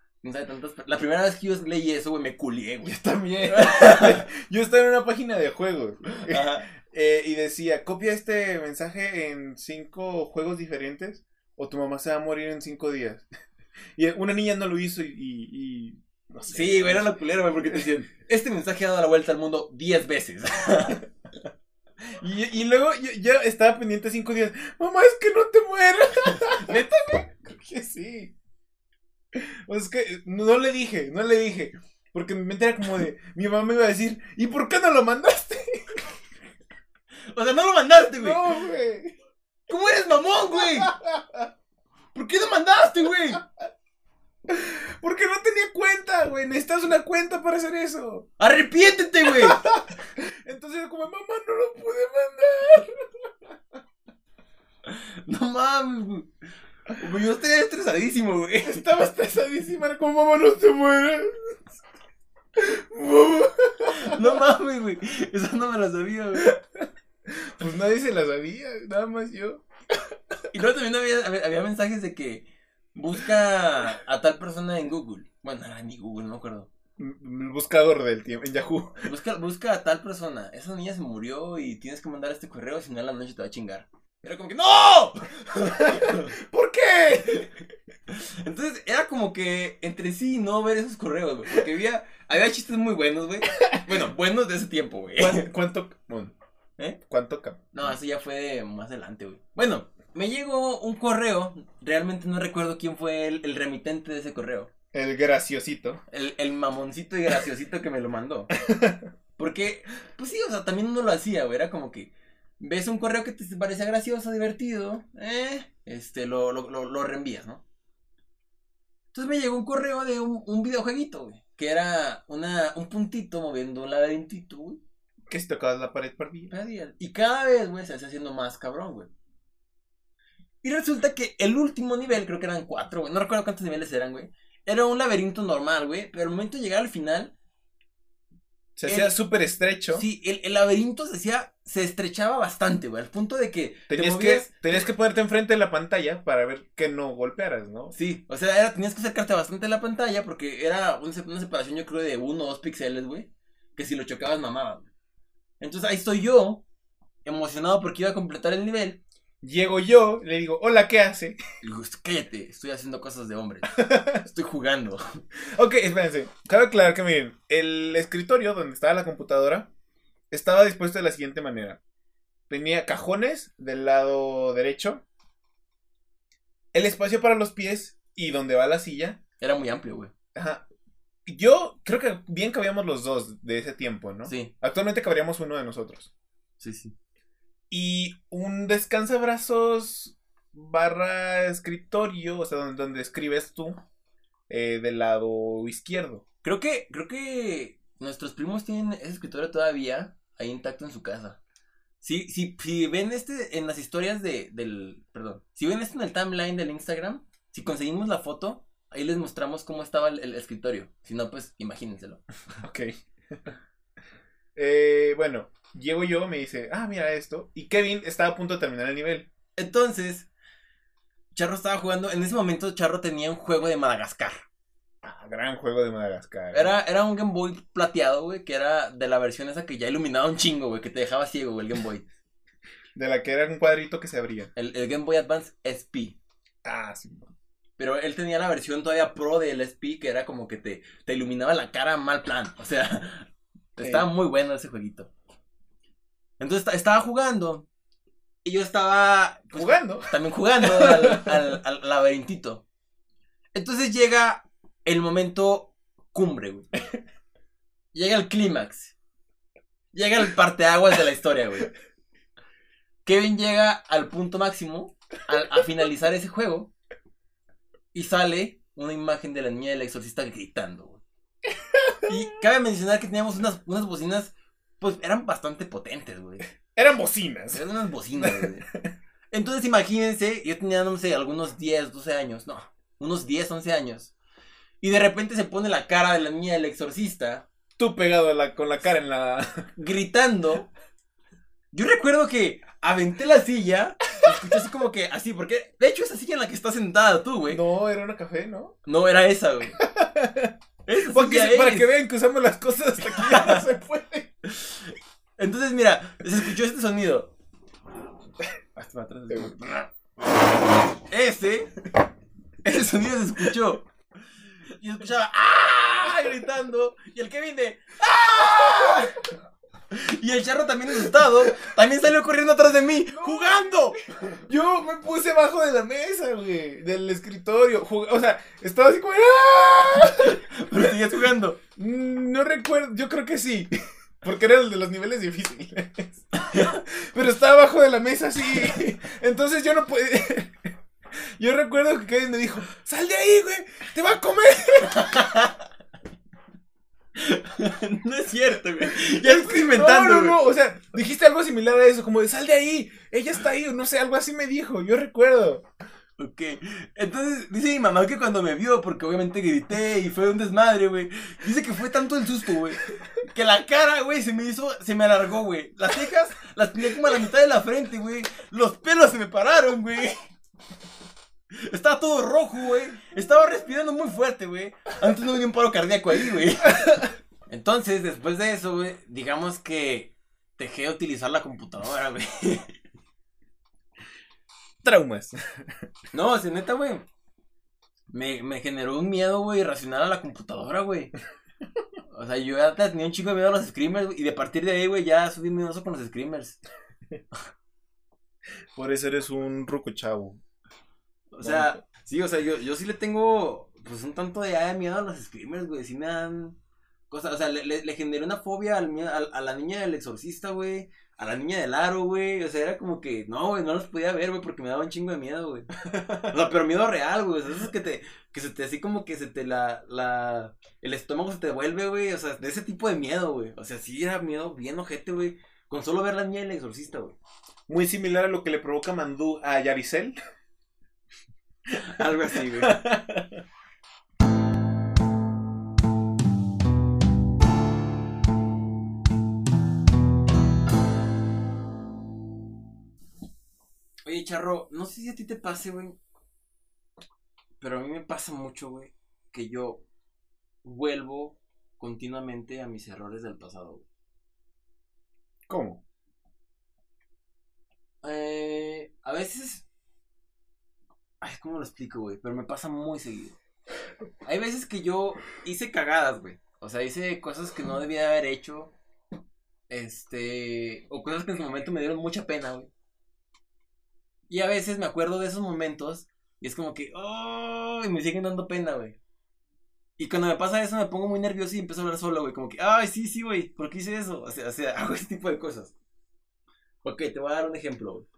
La primera vez que yo leí eso, güey, me culié, güey. Yo también. Yo estaba en una página de juegos. Ajá. eh, y decía, copia este mensaje en cinco juegos diferentes o tu mamá se va a morir en cinco días. Y una niña no lo hizo y... y- y- no sé. Sí, güey, era lo culero, güey, porque te decían, este mensaje ha dado la vuelta al mundo 10 veces. Y, y luego yo, yo estaba pendiente cinco días. Mamá, es que no te mueras. ¿Neta? Creo que sí. O es que no le dije, no le dije. Porque mi mente era como de, mi mamá me iba a decir, ¿y por qué no lo mandaste? O sea, no lo mandaste, güey. No, güey. ¿Cómo eres mamón, güey? ¿Por qué no mandaste, güey? Porque no tenía cuenta, güey. Necesitas una cuenta para hacer eso. Arrepiéntete, güey. Entonces como, mamá, no lo pude mandar. No mames, güey. Yo estoy estresadísimo, güey. Estaba estresadísima, era como, mamá, no te mueras. No mames, güey. Eso no me lo sabía, güey. Pues nadie se la sabía, nada más yo. Y luego también había, había mensajes de que busca a tal persona en Google. Bueno, no era ni Google, no me acuerdo. El buscador del tiempo, en Yahoo. Busca, busca a tal persona. Esa niña se murió y tienes que mandar este correo, si no a la noche te va a chingar. Era como que ¡No! ¿Por qué? Entonces era como que entre sí no ver esos correos, güey. Porque había, había chistes muy buenos, güey. Bueno, buenos de ese tiempo, güey. ¿Cuán- ¿Cuánto? ¿Eh? ¿Cuánto? No, eso ya fue más adelante, güey. Bueno, me llegó un correo. Realmente no recuerdo quién fue el, el remitente de ese correo. El graciosito. El, el mamoncito y graciosito que me lo mandó. Porque, pues sí, o sea, también uno lo hacía, güey. Era como que ves un correo que te parece gracioso, divertido, eh, este, lo, lo, lo, lo reenvías, ¿no? Entonces me llegó un correo de un, un videojueguito, güey. Que era una, un puntito moviendo un laberintito, güey. Que si tocabas la pared. Perdías. Y cada vez, güey, se hace haciendo más cabrón, güey. Y resulta que el último nivel, creo que eran cuatro, güey. No recuerdo cuántos niveles eran, güey. Era un laberinto normal, güey. Pero al momento de llegar al final, Se hacía súper estrecho. sí, el, el laberinto se hacía, se estrechaba bastante, güey. Al punto de que te Tenías que, tenías que ponerte enfrente de la pantalla para ver que no golpearas, ¿no? Sí, o sea, era- tenías que acercarte bastante a la pantalla porque era una separación, yo creo, de uno o dos píxeles, güey. Que si lo chocabas, mamaba, güey. Entonces ahí estoy yo, emocionado porque iba a completar el nivel. Llego yo, le digo, hola, ¿qué hace? Y digo, cállate, estoy haciendo cosas de hombre. Estoy jugando. Ok, espérense. Cabe aclarar que miren, el escritorio donde estaba la computadora estaba dispuesto de la siguiente manera. Tenía cajones del lado derecho, el espacio para los pies y donde va la silla. Era muy amplio, güey. Ajá. Yo creo que bien cabíamos los dos de ese tiempo, ¿no? Sí, Actualmente cabríamos uno de nosotros. sí, sí. Y un descansabrazos barra escritorio, o sea, donde, donde escribes tú, eh, del lado izquierdo. Creo que, creo que nuestros primos tienen ese escritorio todavía ahí intacto en su casa. Si, si, si ven este en las historias de, del, perdón, si ven esto en el timeline del Instagram, si conseguimos la foto, ahí les mostramos cómo estaba el, el escritorio. Si no, pues imagínenselo. Ok. Eh, bueno, llego yo, me dice, ah, mira esto. Y Kevin estaba a punto de terminar el nivel. Entonces, Charro estaba jugando, en ese momento Charro tenía un juego de Madagascar. Ah, gran juego de Madagascar. Era, era un Game Boy plateado, güey, que era de la versión esa que ya iluminaba un chingo, güey, que te dejaba ciego, güey, el Game Boy. De la que era un cuadrito que se abría. El, el Game Boy Advance SP. Ah, sí. Pero él tenía la versión todavía pro del SP, que era como que te, te iluminaba la cara mal plan. O sea, estaba muy bueno ese jueguito. Entonces esta- estaba jugando. Y yo estaba pues, Jugando. también jugando al, al, al laberintito. Entonces llega el momento cumbre, güey. Llega el clímax. Llega el parteaguas de la historia, güey. Kevin llega al punto máximo, al- a, finalizar ese juego, y sale una imagen de la niña del exorcista gritando, güey. Y cabe mencionar que teníamos unas, unas bocinas, pues eran bastante potentes, güey. Eran bocinas. Eran unas bocinas, güey. Entonces imagínense, yo tenía, no sé, algunos 10, 12 años, no, unos 10, 11 años. Y de repente se pone la cara de la niña del exorcista Tú pegado a la- con la cara en la. gritando. Yo recuerdo que aventé la silla, escuché así como que así, porque de hecho esa silla en la que estás sentada tú, güey, No, era una café, ¿no? no era esa, güey. Porque, para es. que vean que usamos las cosas hasta aquí ya no se puede. Entonces, mira, se escuchó este sonido. Hasta atrás. Ese, ese sonido se escuchó. Y escuchaba ¡Ah! gritando. Y el Kevin de ¡Ah! Y el charro también asustado, también salió corriendo atrás de mí, jugando. Yo me puse abajo de la mesa, güey. Del escritorio. Jug- O sea, estaba así como. ¡Ah! Pero seguías jugando. Mm, No recuerdo, yo creo que sí. Porque era el de los niveles difíciles. Pero estaba abajo de la mesa así. Entonces yo no podía. Yo recuerdo que Kevin me dijo: ¡Sal de ahí, güey! ¡Te va a comer! No es cierto, güey. Ya lo estoy inventando, No, no, güey. no. O sea, dijiste algo similar a eso, como de sal de ahí. Ella está ahí, o no sé, algo así me dijo. Yo recuerdo. Ok, entonces dice mi mamá que cuando me vio, porque obviamente grité y fue un desmadre, güey. Dice que fue tanto el susto, güey. Que la cara, güey, se me hizo, se me alargó, güey. Las cejas las tenía como a la mitad de la frente, güey. Los pelos se me pararon, güey. Estaba todo rojo, güey. Estaba respirando muy fuerte, güey. Antes no me dio un paro cardíaco ahí, güey. Entonces, después de eso, güey, digamos que dejé de utilizar la computadora, güey. traumas. No, o sea, neta, güey. Me, me generó un miedo, güey, irracional a la computadora, güey. O sea, yo ya tenía un chico de miedo a los screamers, güey, y de partir de ahí, güey, ya subí miedoso con los screamers. Por eso eres un ruco chavo. O sea, sí, o sea, yo, yo sí le tengo, pues, un tanto de de miedo a los screamers, güey, sí me dan cosas, o sea, le, le, le generé una fobia al, miedo- al- a, la niña del exorcista, güey, a la niña del aro, güey, o sea, era como que, no, güey, no los podía ver, güey, porque me daba un chingo de miedo, güey. O sea, pero miedo real, güey, o sea, esos que te, que se te, así como que se te la, la, el estómago se te vuelve, güey, o sea, de ese tipo de miedo, güey, o sea, sí era miedo bien ojete, güey, con solo ver la niña del exorcista, güey. Muy similar a lo que le provoca Mandú a Yaricel. Algo así, güey. Oye, Charro, no sé si a ti te pase, güey. Pero a mí me pasa mucho, güey, que yo vuelvo continuamente a mis errores del pasado, güey. ¿Cómo? Eh, a veces. Ay, ¿cómo lo explico, güey? Pero me pasa muy seguido. Hay veces que yo hice cagadas, güey. O sea, hice cosas que no debía haber hecho. Este. O cosas que en su momento me dieron mucha pena, güey. Y a veces me acuerdo de esos momentos. Y es como que. ¡Oh! Y me siguen dando pena, güey. Y cuando me pasa eso me pongo muy nervioso y empiezo a hablar solo, güey. Como que, ay, sí, sí, güey. ¿Por qué hice eso? O sea, o sea, hago ese tipo de cosas. Ok, te voy a dar un ejemplo, güey.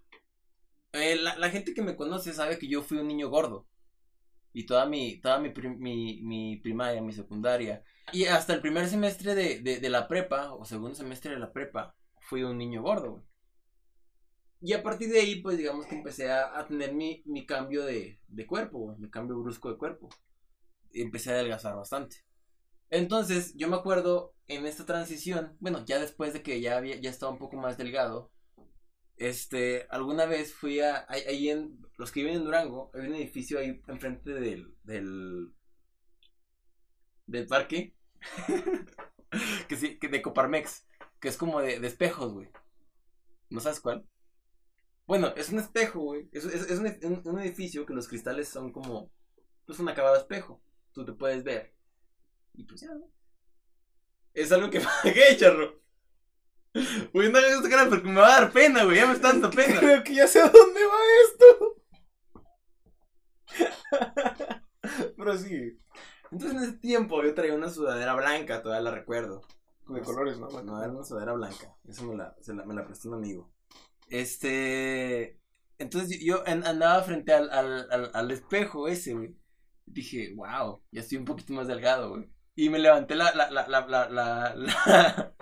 Eh, la, gente que me conoce sabe que yo fui un niño gordo. Y toda mi, toda mi, prim- mi, mi primaria, mi secundaria. Y hasta el primer semestre de, de, la prepa, o segundo semestre de la prepa, fui un niño gordo. Y a partir de ahí, pues digamos que empecé a, tener mi, mi cambio de, de cuerpo. Mi cambio brusco de cuerpo. Empecé a adelgazar bastante. Entonces, yo me acuerdo en esta transición, bueno, ya después de que ya había, ya estaba un poco más delgado, este, alguna vez fui a, ahí, en, los que viven en Durango, hay un edificio ahí enfrente del, del, del parque, que sí, que de Coparmex, que es como de, espejos, güey. ¿No sabes cuál? Bueno, es un espejo, güey. Es, es, un, un- edificio que los cristales son como, pues un acabado espejo. Tú te puedes ver. Y pues ya. Es algo que pagué, charro. Güey, no hagas esta cara porque me va a dar pena, güey. Ya me está dando pena. Creo que ya sé a dónde va esto. Pero sí. Entonces en ese tiempo yo traía una sudadera blanca, todavía la recuerdo. De colores, ¿no? No, era una sudadera blanca. Eso me la, se la- me la prestó un amigo. Este. Entonces yo an- andaba frente al, al, al, al espejo ese, güey. Dije, wow, ya estoy un poquito más delgado, güey. Y me levanté la, la, la, la, la, la, la,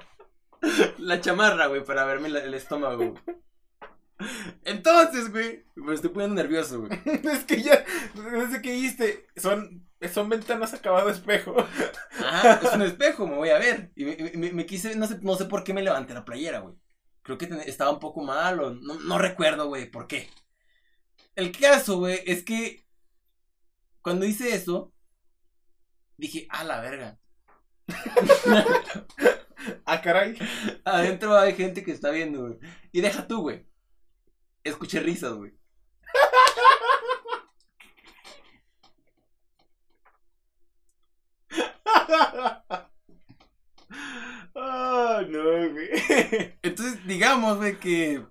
la chamarra, güey, para verme la- el estómago, güey. Entonces, güey, me estoy poniendo nervioso, güey. es que ya, desde que dijiste, son, son ventanas acabado espejo. Ah, es un espejo, me voy a ver. Y me, me- me quise, no sé, no sé por qué me levanté la playera, güey. Creo que ten- estaba un poco mal o no, no recuerdo, güey, por qué. El caso, güey, es que cuando hice eso, dije, a la verga. Ah, caray. Adentro hay gente que está viendo, güey. Y deja tú, güey. Escuché risas, güey. Ah, no, güey. Entonces, digamos, güey, que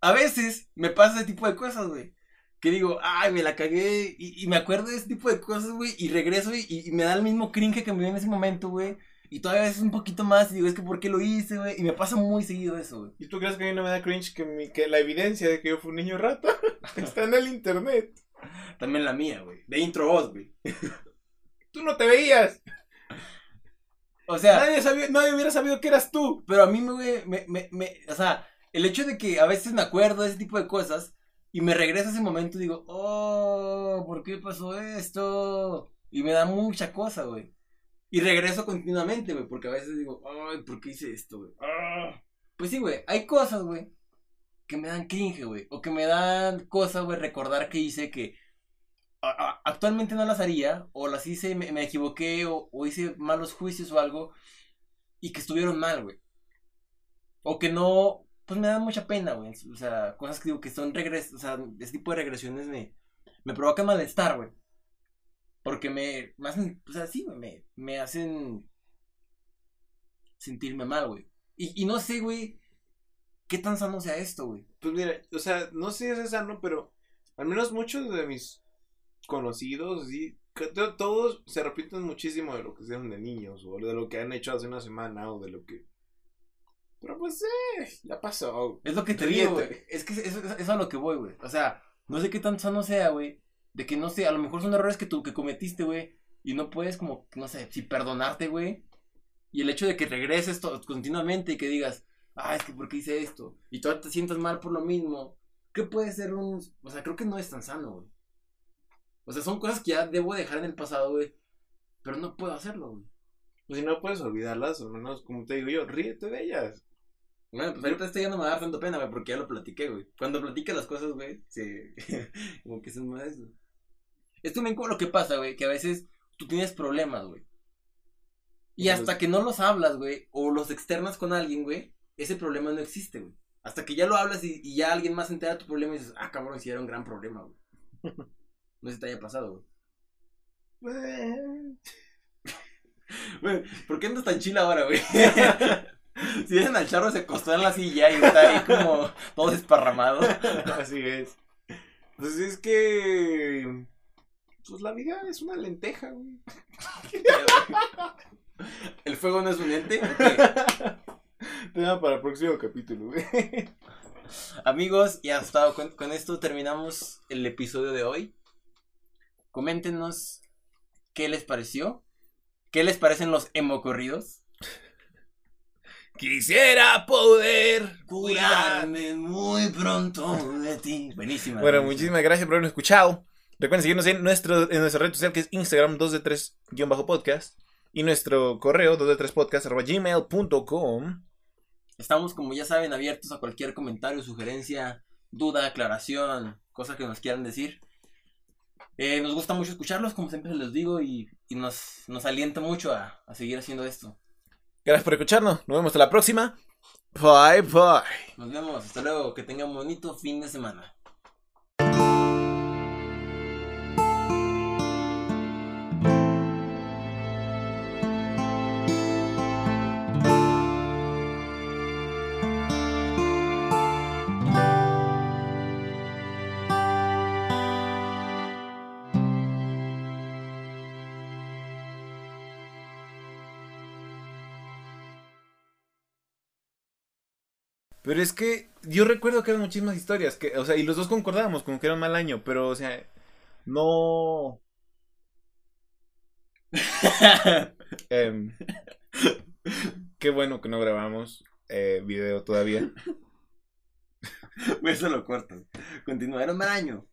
a veces me pasa ese tipo de cosas, güey. Que digo, ay, me la cagué. Y, y me acuerdo de ese tipo de cosas, güey. Y regreso y, y me da el mismo cringe que me dio en ese momento, güey. Y todavía es un poquito más. Y digo, es que ¿por qué lo hice, güey? Y me pasa muy seguido eso, güey. ¿Y tú crees que a mí no me da cringe que, mi- que la evidencia de que yo fui un niño rata está en el internet? También la mía, güey. De intro voz, güey. Tú no te veías. O sea, Nadie, sabía, nadie hubiera sabido que eras tú. pero a mí, güey, me, me, me. O sea, el hecho de que a veces me acuerdo de ese tipo de cosas. Y me regreso a ese momento y digo, oh, ¿por qué pasó esto? Y me da mucha cosa, güey. Y regreso continuamente, güey, porque a veces digo, ay, ¿por qué hice esto, güey? Ah. Pues sí, güey, hay cosas, güey, que me dan cringe, güey. O que me dan cosas, güey, recordar que hice que actualmente no las haría. O las hice, me, me equivoqué, o, hice malos juicios o algo. Y que estuvieron mal, güey. O que no pues me da mucha pena, güey. O sea, cosas que digo que son regres, o sea, ese tipo de regresiones me, me provocan malestar, güey. Porque me, me hacen, o sea, sí, güey, me, me hacen sentirme mal, güey. Y, y no sé, güey, qué tan sano sea esto, güey. Pues mira, o sea, no sé si es sano, pero al menos muchos de mis conocidos, y todos se repiten muchísimo de lo que hicieron de niños, o de lo que han hecho hace una semana, o de lo que... Pero pues, eh, ya pasó. Es lo que te digo, güey. Es que eso es a lo que voy, güey. O sea, no sé qué tan sano sea, güey. De que no sé, a lo mejor son errores que tú que cometiste, güey. Y no puedes como, no sé, si perdonarte, güey. Y el hecho de que regreses continuamente y que digas, ah, es que ¿por qué hice esto? Y tú te sientas mal por lo mismo. ¿Qué puede ser un...? O sea, creo que no es tan sano, güey. O sea, son cosas que ya debo dejar en el pasado, güey. Pero no puedo hacerlo, güey. Pues si no puedes olvidarlas, al menos, como te digo yo, ríete de ellas. Bueno, pues ahorita estoy ya no me va a dar tanto pena, güey, porque ya lo platiqué, güey. Cuando platicas las cosas, güey, se... como que son más eso. Es también como lo que pasa, güey, que a veces tú tienes problemas, güey. Y hasta que no los hablas, güey, o los externas con alguien, güey, ese problema no existe, güey. Hasta que ya lo hablas y, y, ya alguien más se entera de tu problema y dices, ah, cabrón, si era un gran problema, güey. no sé si te haya pasado, güey. Güey, ¿por qué andas tan chila ahora, güey? Si ven al charro se acostó en la silla y está ahí como todo desparramado. Así es. Pues es que. Pues la vida es una lenteja, güey. ¿El fuego no es un ente? Tema para el próximo capítulo, güey. Amigos, y hasta con, con esto terminamos el episodio de hoy. Coméntenos qué les pareció. ¿Qué les parecen los emocorridos? Quisiera poder cuidarme muy pronto de ti. Buenísima. Bueno, muchísimas gracias por habernos escuchado. Recuerden seguirnos en, nuestro, en nuestra red social que es Instagram 2 de 3-podcast y nuestro correo 2 de 3 podcast.gmail.com. Estamos, como ya saben, abiertos a cualquier comentario, sugerencia, duda, aclaración, cosas que nos quieran decir. Eh, nos gusta mucho escucharlos, como siempre les digo, y, y nos, nos alienta mucho a, a seguir haciendo esto. Gracias por escucharnos. Nos vemos hasta la próxima. Bye, bye. Nos vemos. Hasta luego. Que tengan un bonito fin de semana. Pero es que yo recuerdo que eran muchísimas historias, que, o sea, y los dos concordábamos con que era un mal año, pero, o sea, no... eh, qué bueno que no grabamos eh, video todavía. Eso lo corto. Continúa, era un mal año.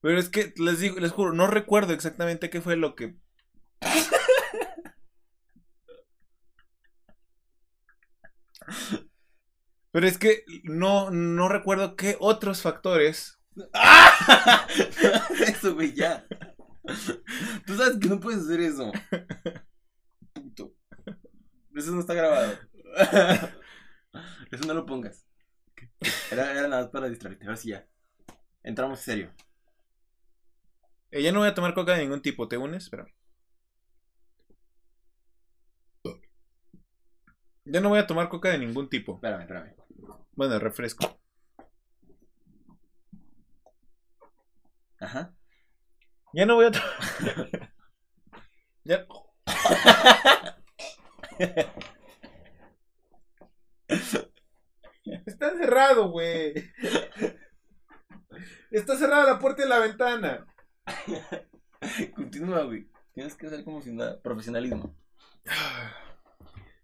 Pero es que les digo, les juro, no recuerdo exactamente qué fue lo que. Pero es que no, no recuerdo qué otros factores. eso, güey, ya. Tú sabes que no puedes hacer eso. Puto. Eso no está grabado. Eso no lo pongas. Era, era nada más para distraerte. Ahora sí ya. Entramos en serio. Eh, ya no voy a tomar coca de ningún tipo. ¿Te unes? Espera. Ya no voy a tomar coca de ningún tipo. Espérame, espérame. Bueno, refresco. Ajá. Ya no voy a tomar. ya. Está cerrado, güey. Está cerrada la puerta y la ventana. Continúa, güey. Tienes que hacer como si nada. Profesionalismo.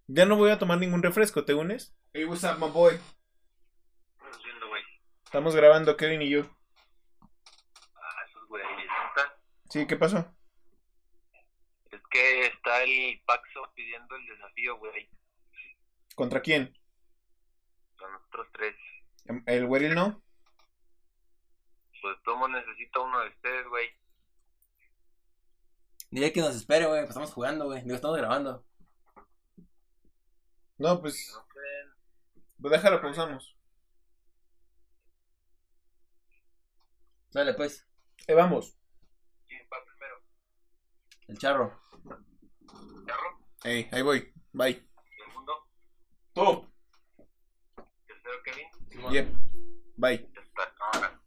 Ya no voy a tomar ningún refresco, ¿te unes? Hey, what's up, my boy? Güey? Estamos grabando Kevin y yo. Ah, esos güey, ¿neta? Sí, ¿qué pasó? Es que está el Paxo pidiendo el desafío, güey. ¿Contra quién? Con nosotros tres. ¿El Weril no? Pues Tomo necesita uno de ustedes, güey. Dile que nos espere, güey. Pues estamos jugando, güey. Digo, estamos grabando. No, pues. No pueden. Pues déjalo, pausamos. Dale, pues. Eh, vamos. ¿Quién va primero? El charro. ¿Carro? Ey, ahí voy. Bye. ¿Segundo? Tú. ¿Tercero Kevin? Yep. Bye. Ahora.